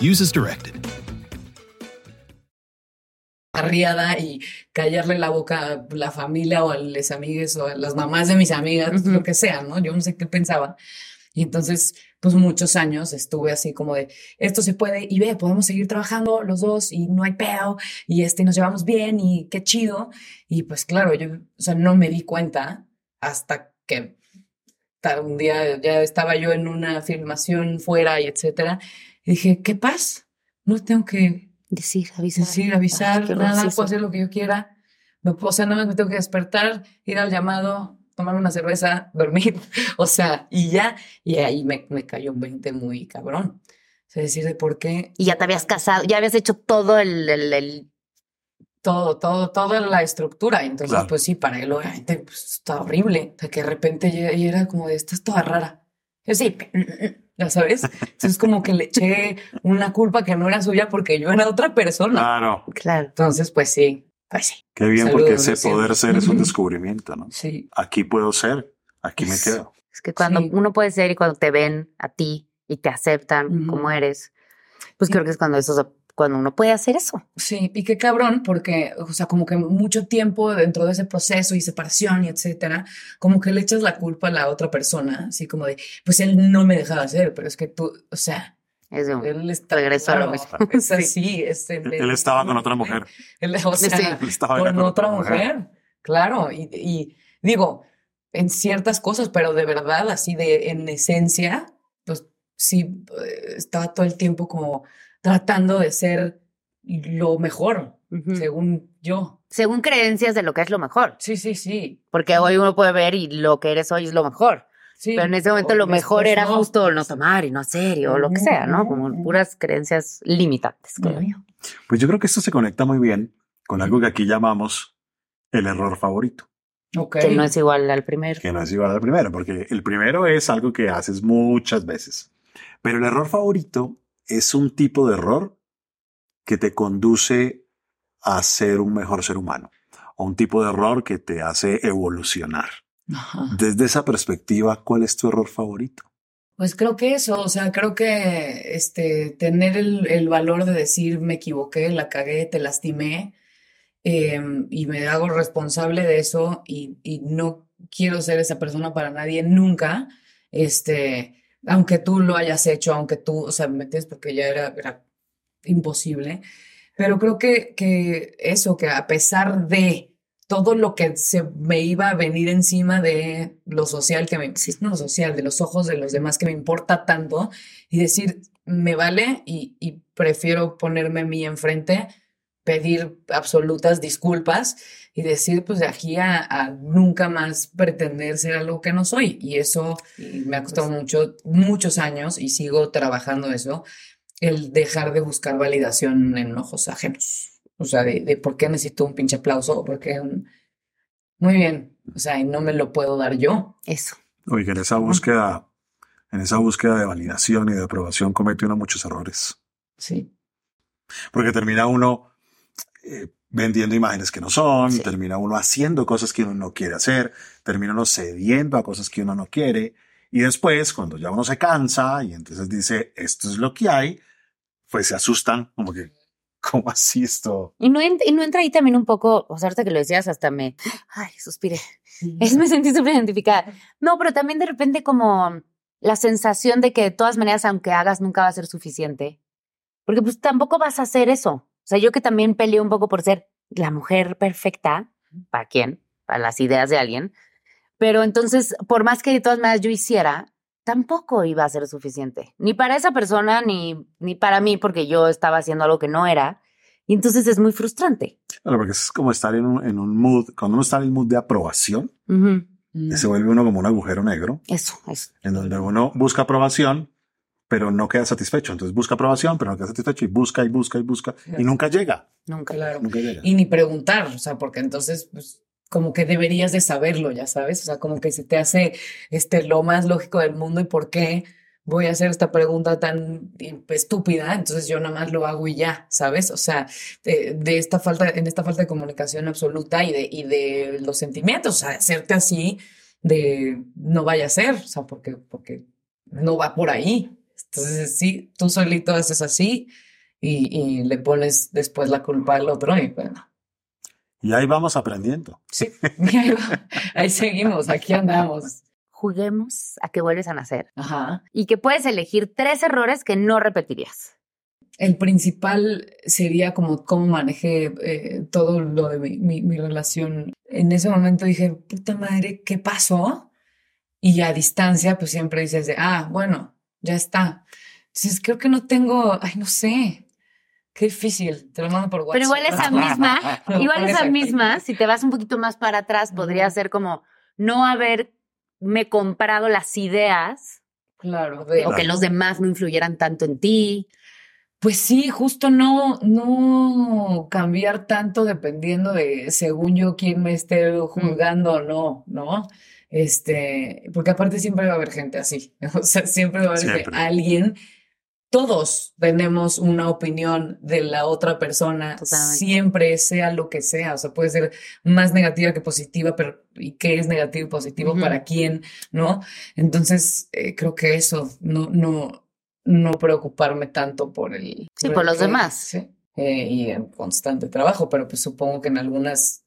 Use as directed. arriada y callarle la boca a la familia o a las amigas o a las mamás de mis amigas, Ujú. lo que sea, ¿no? Yo no sé qué pensaba. Y entonces, pues muchos años estuve así como de, esto se puede y ve, podemos seguir trabajando los dos y no hay pedo y este, nos llevamos bien y qué chido. Y pues claro, yo, o sea, no me di cuenta hasta que un día ya estaba yo en una filmación fuera y etcétera. Y dije, ¿qué paz? No tengo que Decir, avisar. decir, avisar, Ay, nada, puedo hacer lo que yo quiera. Me, puedo- o sea, nada más me tengo que despertar, ir al llamado, tomar una cerveza, *laughs* dormir, o sea, y ya, y ahí me, me cayó un 20 muy cabrón. O sea, decir de por qué Y ya te habías casado, ya habías hecho todo el, el- el- todo, todo, toda la estructura. Entonces, Claro. pues sí, para él obviamente pues, está horrible. O sea, que de repente y era como de, estás toda rara. Yo sí, ya sabes. Entonces, como que le eché una culpa que no era suya porque yo era otra persona. Claro. Claro. Entonces, pues sí, pues sí. Qué bien, Saludos, porque ese siento. poder ser es un descubrimiento, ¿no? Sí. Aquí puedo ser, aquí me quedo. Es que cuando Sí. uno puede ser y cuando te ven a ti y te aceptan como eres, pues Sí. creo que es cuando eso, cuando uno puede hacer eso. Sí, y qué cabrón, porque, o sea, como que mucho tiempo dentro de ese proceso y separación y etcétera, como que le echas la culpa a la otra persona, así como de, pues él no me dejaba hacer, pero es que tú, o sea, Es un- Él está, regresó a lo claro, mismo. *laughs* Es así, es el- Él estaba con otra mujer. *laughs* Él, o sea, Sí. Él estaba con otra mujer. Claro, y, y digo, en ciertas cosas, pero de verdad, así de en esencia, pues sí, eh, estaba todo el tiempo como tratando de ser lo mejor, según yo. Según creencias de lo que es lo mejor. Sí, sí, sí. Porque hoy uno puede ver y lo que eres hoy es lo mejor. sí. Pero en ese momento O lo mejor después era no. justo no tomar y no hacer y- o lo que sea, ¿no? Como puras creencias limitantes, creo yo. Pues yo creo que esto se conecta muy bien con algo que aquí llamamos el error favorito, Ok. Que no es igual al primero. que no es igual al primero, porque el primero es algo que haces muchas veces. Pero el error favorito es un tipo de error que te conduce a ser un mejor ser humano, o un tipo de error que te hace evolucionar. Ajá. Desde esa perspectiva, ¿cuál es tu error favorito? Pues creo que eso, o sea, creo que este, tener el, el valor de decir me equivoqué, la cagué, te lastimé, em, y me hago responsable de eso y, y no quiero ser esa persona para nadie nunca, este, aunque tú lo hayas hecho, aunque tú, o sea, me entiendes, porque ya era, era imposible, pero creo que, que eso, que a pesar de todo lo que se me iba a venir encima de lo social que me, no social, de los ojos de los demás que me importa tanto y decir, me vale y, y prefiero ponerme a mí enfrente, pedir absolutas disculpas y decir, pues de aquí a, a nunca más pretender ser algo que no soy. Y eso y me ha costado mucho, muchos años y sigo trabajando eso, el dejar de buscar validación en ojos ajenos. O sea, de, de por qué necesito un pinche aplauso o por qué un... Muy bien, o sea, y no me lo puedo dar yo. Eso. Oye, en esa búsqueda, en esa búsqueda de validación y de aprobación comete uno muchos errores. Sí. Porque termina uno eh, vendiendo imágenes que no son, Sí. termina uno haciendo cosas que uno no quiere hacer, termina uno cediendo a cosas que uno no quiere. Y después, cuando ya uno se cansa y entonces dice, esto es lo que hay, pues se asustan, como que, ¿cómo así esto? Y no, ent- y no entra ahí también un poco, o sea, ahorita que lo decías, hasta me, ay, suspiré. Es, me sentí súper identificada. No, pero también de repente como la sensación de que de todas maneras, aunque hagas, nunca va a ser suficiente. Porque pues tampoco vas a hacer eso. O sea, yo que también peleé un poco por ser la mujer perfecta, ¿para quién? Para las ideas de alguien. Pero entonces, por más que de todas maneras yo hiciera, tampoco iba a ser suficiente. Ni para esa persona, ni, ni para mí, porque yo estaba haciendo algo que no era. Y entonces es muy frustrante. Claro, porque es como estar en un, en un mood, cuando uno está en el mood de aprobación, se vuelve uno como un agujero negro, Eso, eso. en donde uno busca aprobación, pero no queda satisfecho. Entonces busca aprobación, pero no queda satisfecho y busca y busca y busca y nunca llega, Nunca. Claro. nunca llega. Y ni preguntar, o sea, porque entonces, pues, como que deberías de saberlo, ya sabes, o sea, como que se te hace este, lo más lógico del mundo y por qué voy a hacer esta pregunta tan eh, estúpida, entonces yo nada más lo hago y ya, ¿sabes? O sea, de, de esta falta, en esta falta de comunicación absoluta y de, y de los sentimientos, o sea, hacerte así de no vaya a ser, o sea, porque, porque no va por ahí. Entonces, sí, tú solito haces así y, y le pones después la culpa al otro y bueno. Y ahí vamos aprendiendo. Sí, *laughs* ahí, va. Ahí seguimos, aquí andamos. Juguemos a que vuelves a nacer Ajá. y que puedes elegir tres errores que no repetirías. El principal sería como cómo manejé eh, todo lo de mi, mi, mi relación. En ese momento dije, puta madre, ¿qué pasó? Y a distancia, pues siempre dices de, ah, bueno, ya está. Entonces creo que no tengo, ay, no sé, qué difícil. Te lo mando por WhatsApp. Pero igual esa misma, *laughs* igual esa misma, si te vas un poquito más para atrás, podría ser como no haberme comprado las ideas Claro, de- o que los demás no influyeran tanto en ti. Pues sí, justo no, no cambiar tanto dependiendo de, según yo, quién me esté juzgando o no, ¿no? Este, porque aparte siempre va a haber gente así, *laughs* o sea, siempre va a haber que Siempre. alguien, todos tenemos una opinión de la otra persona, Totalmente. siempre sea lo que sea, o sea, puede ser más negativa que positiva, pero ¿y qué es negativo y positivo para quién, no? Entonces, eh, creo que eso, no, no, no preocuparme tanto por el... Sí, por los qué, demás. sí. Eh, y en constante trabajo, pero pues supongo que en algunos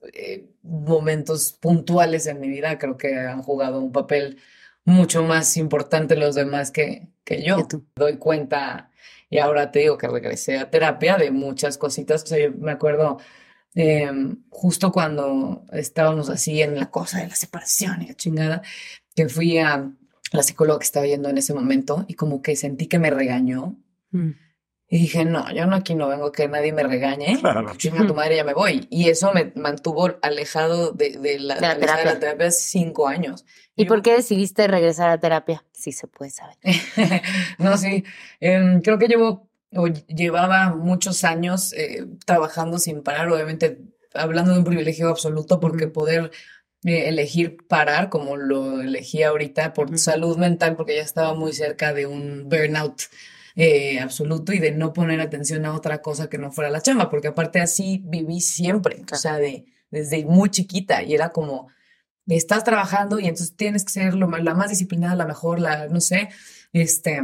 momentos puntuales en mi vida creo que han jugado un papel mucho más importante los demás que, que yo. Que tú. Doy cuenta, y ahora te digo que regresé a terapia de muchas cositas. O sea, yo me acuerdo eh, justo cuando estábamos así en la cosa de la separación y la chingada, que fui a la psicóloga que estaba yendo en ese momento y como que sentí que me regañó. Mm. Y dije, no, yo no aquí no vengo a que nadie me regañe. Claro. Chinga tu madre, ya me voy. Y eso me mantuvo alejado de, de la, De la alejada de terapia. la terapia cinco años. ¿Y yo- por qué decidiste regresar a terapia? Sí se puede saber. *laughs* no, sí. Em, creo que llevo o llevaba muchos años eh, trabajando sin parar, obviamente hablando de un privilegio absoluto, porque poder eh, elegir parar, como lo elegí ahorita, por salud mental, porque ya estaba muy cerca de un burnout eh, absoluto y de no poner atención a otra cosa que no fuera la chamba, porque aparte así viví siempre, o sea, de, desde muy chiquita, y era como estás trabajando y entonces tienes que ser lo, ma- la más disciplinada, la mejor, la, no sé, este,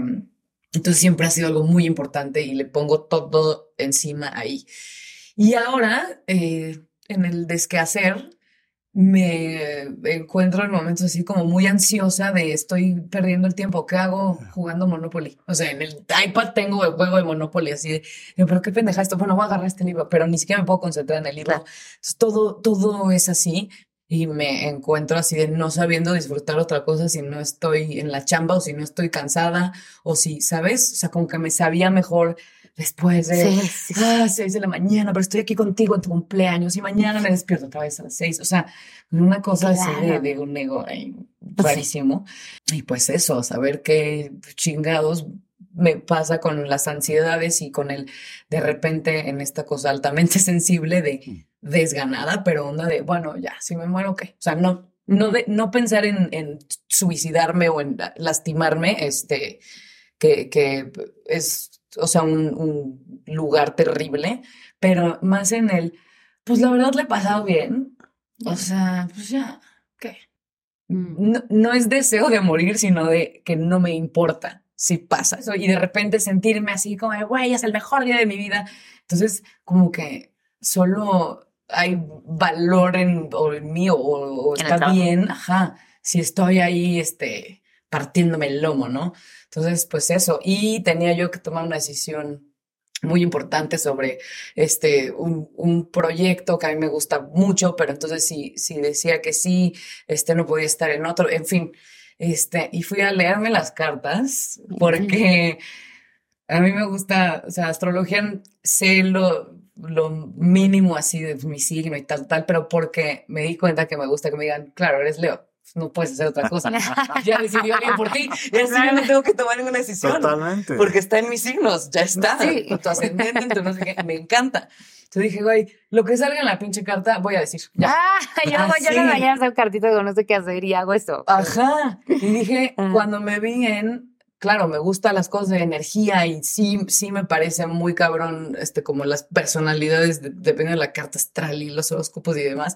entonces siempre ha sido algo muy importante y le pongo todo encima ahí. Y ahora, eh, en el desquehacer, me encuentro en momentos así como muy ansiosa de estoy perdiendo el tiempo, ¿qué hago jugando Monopoly? O sea, en el iPad tengo el juego de Monopoly así de, pero qué pendeja esto, bueno, voy a agarrar este libro, pero ni siquiera me puedo concentrar en el libro. Claro. Entonces, todo, todo es así y me encuentro así de no sabiendo disfrutar otra cosa si no estoy en la chamba o si no estoy cansada o si, ¿sabes? O sea, como que me sabía mejor después de Sí, sí, sí. ah, seis de la mañana, pero estoy aquí contigo en tu cumpleaños y mañana me despierto otra vez a las seis. O sea, una cosa así de, Claro. de un ego ahí rarísimo. Y pues eso, saber qué chingados me pasa con las ansiedades y con el de repente en esta cosa altamente *laughs* sensible de desganada, pero onda de, bueno, ya, si me muero, ¿qué? O sea, no, no, de, no pensar en, en suicidarme o en lastimarme, este, que, que es, o sea, un, un lugar terrible, pero más en el, pues la verdad le he pasado bien. O sea, pues ya, ¿qué? Mm. No, no es deseo de morir, sino de que no me importa si pasa eso. Y de repente sentirme así como, güey, es el mejor día de mi vida. Entonces, como que solo hay valor en, o en mí o, o está bien, ajá, si estoy ahí, este, partiéndome el lomo, ¿no? Entonces, pues eso. Y tenía yo que tomar una decisión muy importante sobre este un, un proyecto que a mí me gusta mucho, pero entonces si, si decía que sí, este no podía estar en otro, en fin, este, y fui a leerme las cartas porque a mí me gusta, o sea, astrología sé lo, lo mínimo así de mi signo y tal, tal, pero porque me di cuenta que me gusta que me digan, claro, eres Leo, no puedes hacer otra cosa. *laughs* ya decidió alguien por ti, y así yo no tengo que tomar ninguna decisión. Totalmente. Porque está en mis signos, ya está. Sí. Con tu ascendente, en tu no sé qué, me encanta. Entonces dije, güey, lo que salga en la pinche carta, voy a decir. Ya. Ah, yo, Ah, yo en sí. la mañana hago cartita no sé qué hacer y hago esto. Ajá. Y dije, Ajá. cuando me vi en, claro, me gustan las cosas de energía y sí, sí me parece muy cabrón, este, como las personalidades, de- depende de la carta astral y los horóscopos y demás.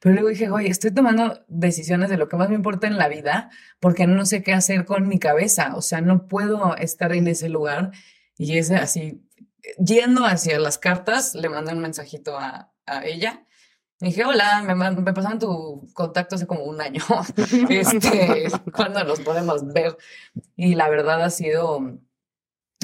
Pero luego dije, oye, estoy tomando decisiones de lo que más me importa en la vida porque no sé qué hacer con mi cabeza. O sea, no puedo estar en ese lugar y ese así, yendo hacia las cartas, le mandé un mensajito a, a ella. Dije, hola, me, me pasaron tu contacto hace como un año. *laughs* este, *laughs* ¿cuándo nos podemos ver? Y la verdad ha sido,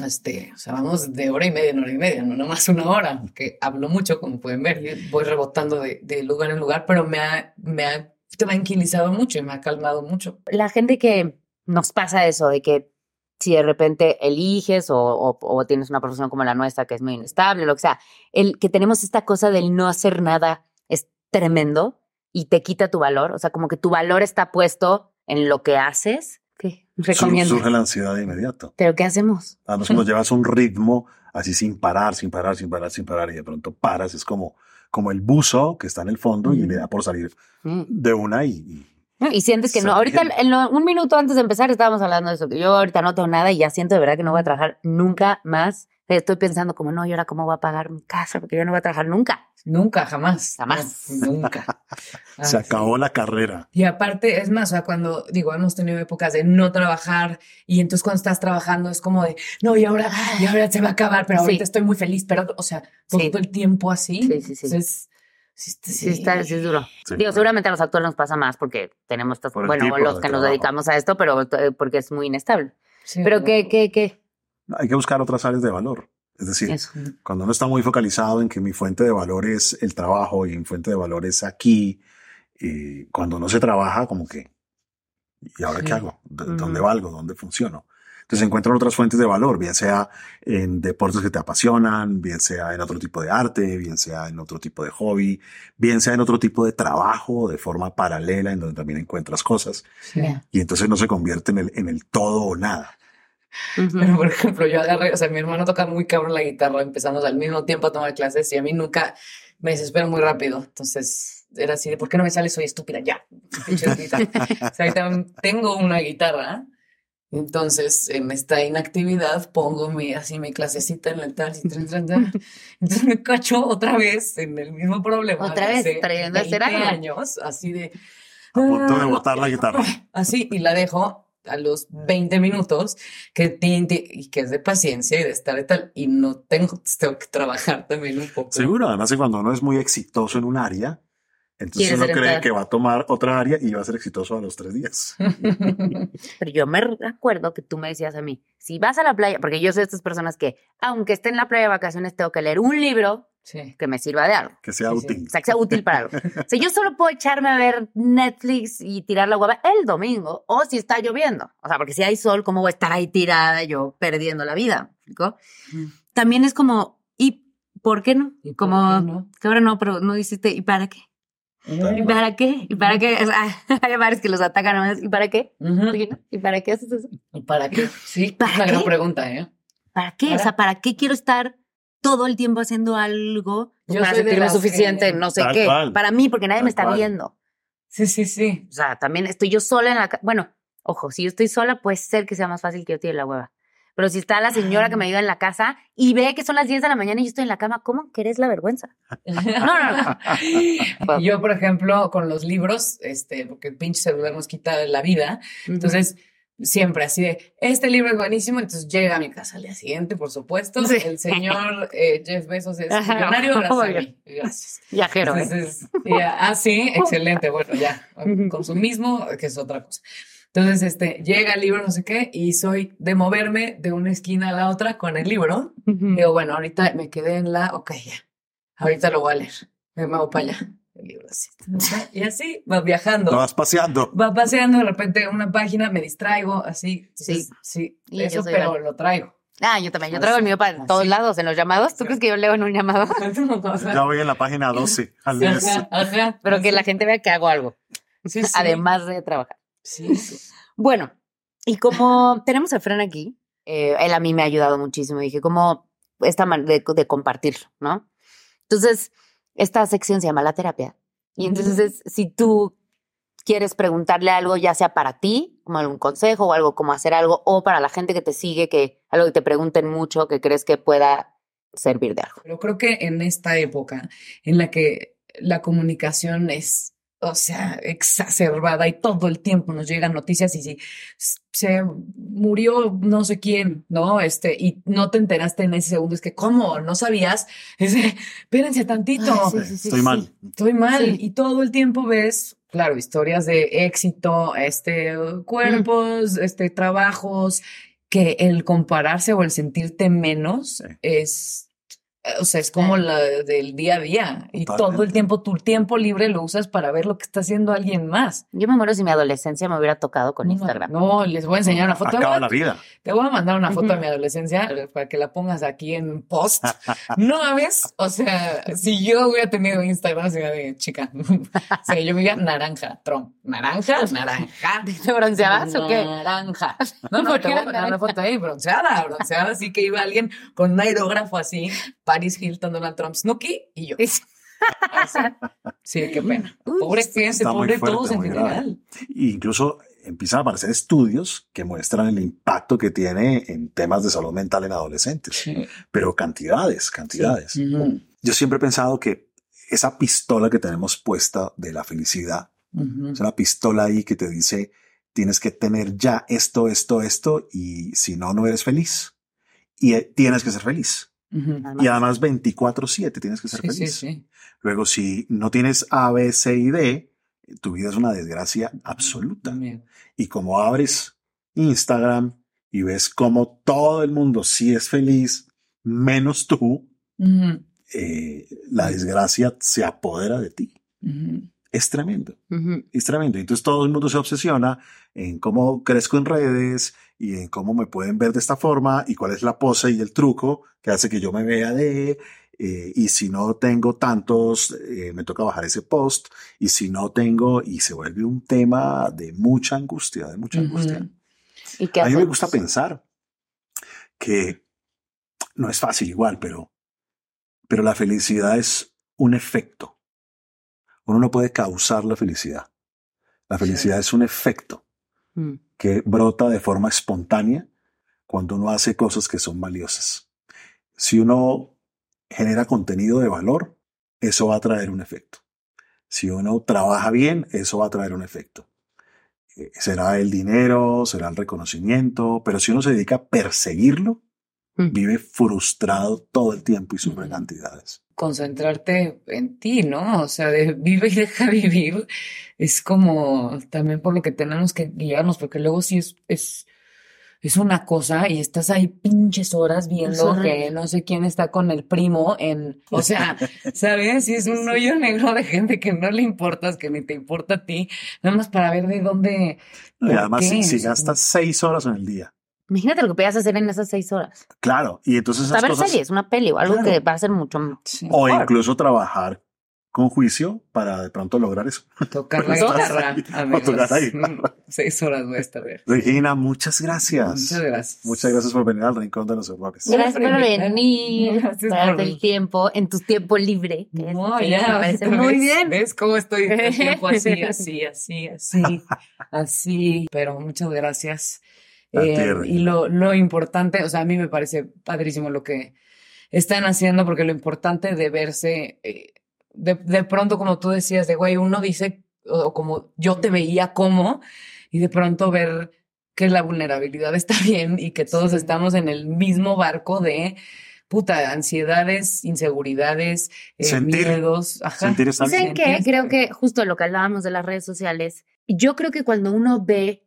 este, o sea, vamos de hora y media en hora y media, no nomás una hora, que hablo mucho, como pueden ver, voy rebotando de, de lugar en lugar, pero me ha, me ha tranquilizado mucho y me ha calmado mucho. La gente que nos pasa eso, de que si de repente eliges o, o- o tienes una profesión como la nuestra que es muy inestable, lo que sea, el que tenemos esta cosa del no hacer nada tremendo y te quita tu valor. O sea, como que tu valor está puesto en lo que haces. Sur- Recomiendo. surge la ansiedad de inmediato. Pero ¿qué hacemos? Además, cuando *laughs* llevas un ritmo así sin parar, sin parar, sin parar, sin parar, y de pronto paras, es como, como el buzo que está en el fondo y le da por salir Mm. de una y, y- sientes que no. Ahorita, Saliendo. en lo- un minuto antes de empezar, estábamos hablando de eso, que yo ahorita no tengo nada y ya siento de verdad que no voy a trabajar nunca más. Estoy pensando como, no, ¿y ahora cómo voy a pagar mi casa? Porque yo no voy a trabajar nunca. Nunca, jamás. Jamás. No, nunca. *laughs* se acabó la carrera. Y aparte, es más, o sea, cuando digo, hemos tenido épocas de no trabajar y entonces cuando estás trabajando es como de, no, y ahora, y ahora se va a acabar, pero Sí. ahorita estoy muy feliz, pero, o sea, todo Sí. el tiempo así. Sí, sí, sí. Entonces, Sí, Sí, está, sí es duro. Sí. Digo, seguramente a los actores nos pasa más porque tenemos Por bueno, tipo los que nos trabajo. dedicamos a esto, pero eh, porque es muy inestable. Sí, Pero qué, qué, qué. Hay que buscar otras áreas de valor. Es decir, Eso. cuando uno está muy focalizado en que mi fuente de valor es el trabajo y mi fuente de valor es aquí, y cuando no se trabaja, como que, ¿y ahora Sí. qué hago? ¿D- Ujú. ¿Dónde valgo? ¿Dónde funciono? Entonces encuentran otras fuentes de valor, bien sea en deportes que te apasionan, bien sea en otro tipo de arte, bien sea en otro tipo de hobby, bien sea en otro tipo de trabajo de forma paralela en donde también encuentras cosas. Sí. Y entonces no se convierte en el, en el todo o nada. Ujú. Pero, por ejemplo, yo agarré, o sea, mi hermano toca muy cabrón la guitarra, empezamos al mismo tiempo a tomar clases y a mí nunca me desespero muy rápido. Entonces, era así de, ¿por qué no me sale? Soy estúpida, ya. *laughs* O sea, tengo una guitarra. Entonces, en esta inactividad pongo mi, así mi clasecita en el tal y tran, tran, tran. *laughs* Entonces me cacho otra vez en el mismo problema. Otra vez, trayendo a hacer 20 algo. años, así de... A punto de botar la guitarra. *laughs* Así, y la dejo a los 20 minutos, que, que es de paciencia y de estar y tal, y no tengo, *laughs* tengo que trabajar también un poco. Seguro, además que cuando uno es muy exitoso en un área, entonces uno cree que va a tomar otra área y va a ser exitoso a los tres días. *laughs* Pero yo me acuerdo que tú me decías a mí, si vas a la playa, porque yo soy de estas personas que, aunque esté en la playa de vacaciones, tengo que leer un libro Sí. que me sirva de algo. Que sea Sí, sí. útil. O sea, que sea útil para algo. *laughs* O sea, yo solo puedo echarme a ver Netflix y tirar la hueva el domingo o si está lloviendo. O sea, porque si hay sol, ¿cómo voy a estar ahí tirada yo perdiendo la vida? Mm. También es como, ¿y por qué no? ¿Y por como, qué no? que ahora no, pero no dijiste, ¿y para qué? ¿Y para qué? ¿Y para qué? O sea, *laughs* hay varios que los atacan a veces, ¿y para qué? ¿Y para qué haces eso? ¿Y ¿Para qué? Sí, ¿Para una gran qué? pregunta, ¿eh? ¿Para qué? O sea, ¿para qué quiero estar todo el tiempo haciendo algo Yo para sentirme suficiente, que- no sé Tal qué? cual. Para mí, porque nadie Tal me está cual. viendo. Sí, sí, sí. O sea, también estoy yo sola en la casa. Bueno, ojo, si yo estoy sola, puede ser que sea más fácil que yo tire la hueva. Pero si está la señora que me ayuda en la casa y ve que son las 10 de la mañana y yo estoy en la cama, ¿cómo querés la vergüenza? No, no, no. *laughs* Yo, por ejemplo, con los libros, este, porque el pinche celular nos quita la vida, entonces siempre así de, este libro es buenísimo, entonces llega a mi casa al día siguiente, por supuesto, Sí. el señor eh, Jeff Bezos es millonario, *laughs* gracias a mí. Gracias. Viajero, ¿eh? Entonces, ya, ah, sí, *laughs* excelente, bueno, ya, consumismo, que es otra cosa. Entonces, este, llega el libro, no sé qué, y soy de moverme de una esquina a la otra con el libro. Digo, bueno, ahorita me quedé en la, ok, ya, ahorita lo voy a leer, me muevo para allá. El libro así. Y así, vas viajando. Lo vas paseando. Va paseando de repente una página, me distraigo, así. Entonces, sí, Y eso, pero igual. lo traigo. Ah, yo también. Yo traigo el mío para Así. todos lados, en los llamados. ¿Tú crees que yo leo en un llamado? *laughs* Ya voy en la página 12 *laughs* al mes. Ajá, ajá. Pero que la gente vea que hago algo, Sí, sí. además de trabajar. Sí, *laughs* sí. Bueno, y como tenemos a Fran aquí, eh, él a mí me ha ayudado muchísimo. Dije, como esta manera de, de compartirlo, ¿no? Entonces, esta sección se llama la terapia. Y entonces, es, si tú quieres preguntarle algo, ya sea para ti, como algún consejo o algo como hacer algo, o para la gente que te sigue, que algo que te pregunten mucho, que crees que pueda servir de algo. Pero creo que en esta época en la que la comunicación es, o sea, exacerbada y todo el tiempo nos llegan noticias y si se murió no sé quién, ¿no? Este, y no te enteraste en ese segundo, es que, ¿cómo? ¿No sabías? *laughs* Es de, espérense tantito. Ay, sí, sí, sí, Estoy sí. mal. Estoy mal. Sí. Y todo el tiempo ves, claro, historias de éxito, este, cuerpos, este, trabajos, que el compararse o el sentirte menos Sí. es, o sea, es como la del día a día. Y todo el tiempo, tu tiempo libre lo usas para ver lo que está haciendo alguien más. Yo me muero si mi adolescencia me hubiera tocado con No, Instagram. No, les voy a enseñar una foto. Te voy Acaba a- la vida. te voy a mandar una foto de mi adolescencia para que la pongas aquí en post. *laughs* No mames, o sea, si yo hubiera tenido Instagram, sería de chica. *laughs* O sea, yo me veía naranja, Trump. Naranja, naranja. *laughs* ¿Te bronceabas o qué? Naranja. No, no, ¿Por te voy a era mandar una foto ahí, bronceada, bronceada, así que iba alguien con un aerógrafo así, Paris Hilton, Donald Trump, Snooki y yo. Así. Sí, qué pena. *laughs* Pobre fíjense, está muy pobre fuerte, todos en general. Incluso empiezan a aparecer estudios que muestran el impacto que tiene en temas de salud mental en adolescentes. Sí. Pero cantidades, cantidades. Ujú, Yo siempre he pensado que esa pistola que tenemos puesta de la felicidad ujú. es una pistola ahí que te dice tienes que tener ya esto, esto, esto y si no, no eres feliz. Y eh, tienes que ser feliz. Y además 24/7 tienes que ser Sí, feliz. sí. Luego, si no tienes A, B, C y D, tu vida es una desgracia absoluta. También. Y como abres Instagram y ves cómo todo el mundo sí es feliz, menos tú, eh, la desgracia se apodera de ti. ujú. Es tremendo. Es tremendo. Entonces todo el mundo se obsesiona en cómo crezco en redes y en cómo me pueden ver de esta forma y cuál es la pose y el truco que hace que yo me vea de, eh, y si no tengo tantos, eh, me toca bajar ese post, y si no tengo, y se vuelve un tema de mucha angustia, de mucha angustia. ¿Y qué A mí me gusta pensar que no es fácil igual, pero, pero la felicidad es un efecto. Uno no puede causar la felicidad. La felicidad es un efecto Mm. que brota de forma espontánea cuando uno hace cosas que son valiosas. Si uno genera contenido de valor, eso va a traer un efecto. Si uno trabaja bien, eso va a traer un efecto. Eh, Será el dinero, será el reconocimiento, pero si uno se dedica a perseguirlo, Mm. vive frustrado todo el tiempo y sufre Ujú. cantidades. Concentrarte en ti, ¿no? O sea, de vive y deja *laughs* vivir es como también por lo que tenemos que guiarnos, porque luego sí es, es, es una cosa y estás ahí pinches horas viendo que no sé quién está con el primo en, o sea, *laughs* ¿sabes? Y es un hoyo negro de gente que no le importas, que ni te importa a ti, nada más para ver de dónde. Y ¿por además, si, si gastas seis horas en el día, Imagínate lo que podías hacer en esas seis horas. claro, y entonces esas ver cosas, series, una peli o algo Claro. que va a ser mucho Sí. o mejor. incluso trabajar con juicio para de pronto lograr eso. Tocar la guitarra, ahí, tocar la guitarra. Seis horas voy a estar. Regina, muchas gracias. Muchas gracias. Muchas gracias por venir al Rincón de los Errores. Gracias por venir, Gracias por- el tiempo en tu tiempo libre. que es- No, ya, me parece ¿ves? muy bien. ¿Ves cómo estoy tiempo así, *laughs* así, así, así, así? Pero muchas gracias. Eh, y lo, lo importante, o sea, a mí me parece padrísimo lo que están haciendo, porque lo importante de verse, eh, de, de pronto, como tú decías, de güey, uno dice, o como yo te veía como, y de pronto ver que la vulnerabilidad *laughs* está bien y que todos Sí. estamos en el mismo barco de puta, ansiedades, inseguridades, eh, Sentir. miedos. Ajá. Sentir está ¿Y saben qué? Creo que justo lo que hablábamos de las redes sociales, yo creo que cuando uno ve,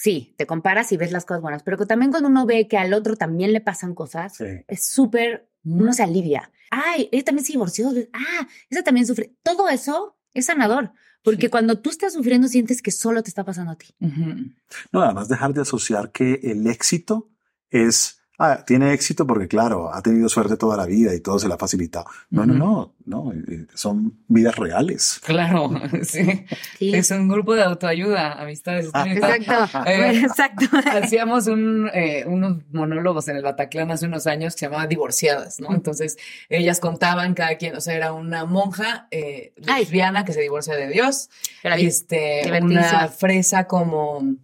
sí, te comparas y ves las cosas buenas, pero que también cuando uno ve que al otro también le pasan cosas, Sí. es súper, uno se alivia. Ay, ella también se divorció. Ah, esa también sufre. Todo eso es sanador, porque Sí. cuando tú estás sufriendo sientes que solo te está pasando a ti. Ujú. No, además dejar de asociar que el éxito es, ah, tiene éxito porque claro, ha tenido suerte toda la vida y todo se le ha facilitado. No, no, no, no, eh, son vidas reales. Claro, *laughs* sí. Sí. Es un grupo de autoayuda, amistades. Ah. Exacto. Eh, *laughs* Exacto. Hacíamos un, eh, unos monólogos en el Bataclan hace unos años que se llamaba Divorciadas, ¿no? Entonces, ellas contaban cada quien, o sea, era una monja eh, lesbiana que se divorcia de Dios, la vi. este, una fresa como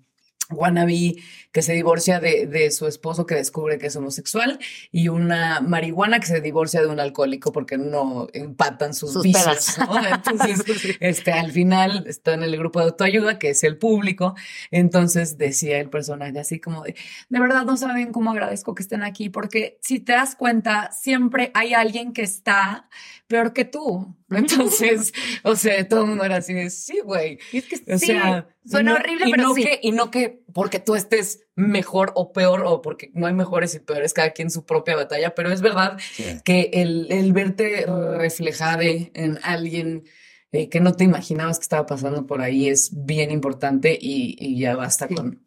wannabe que se divorcia de, de su esposo que descubre que es homosexual y una marihuana que se divorcia de un alcohólico porque no empatan sus, Sus vicios. ¿no? *laughs* Entonces, este, al final está en el grupo de autoayuda que es el público, entonces decía el personaje así como de, de verdad no saben cómo agradezco que estén aquí porque si te das cuenta siempre hay alguien que está peor que tú. Entonces, o sea, todo el mundo era así de, sí, güey. Es que O sí, sea, suena no- horrible, y pero no sí. Que, y no que porque tú estés mejor o peor o porque no hay mejores y peores, cada quien su propia batalla, pero es verdad Sí. que el, el verte reflejada en alguien eh, que no te imaginabas que estaba pasando por ahí es bien importante y, y ya basta Sí. con,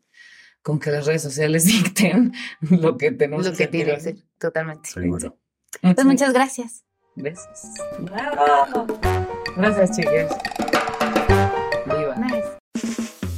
con que las redes sociales *laughs* dicten lo que tenemos lo que sentir. tiene que ser, totalmente. Seguro. Pues muchas gracias. Bravo. Gracias, chicas.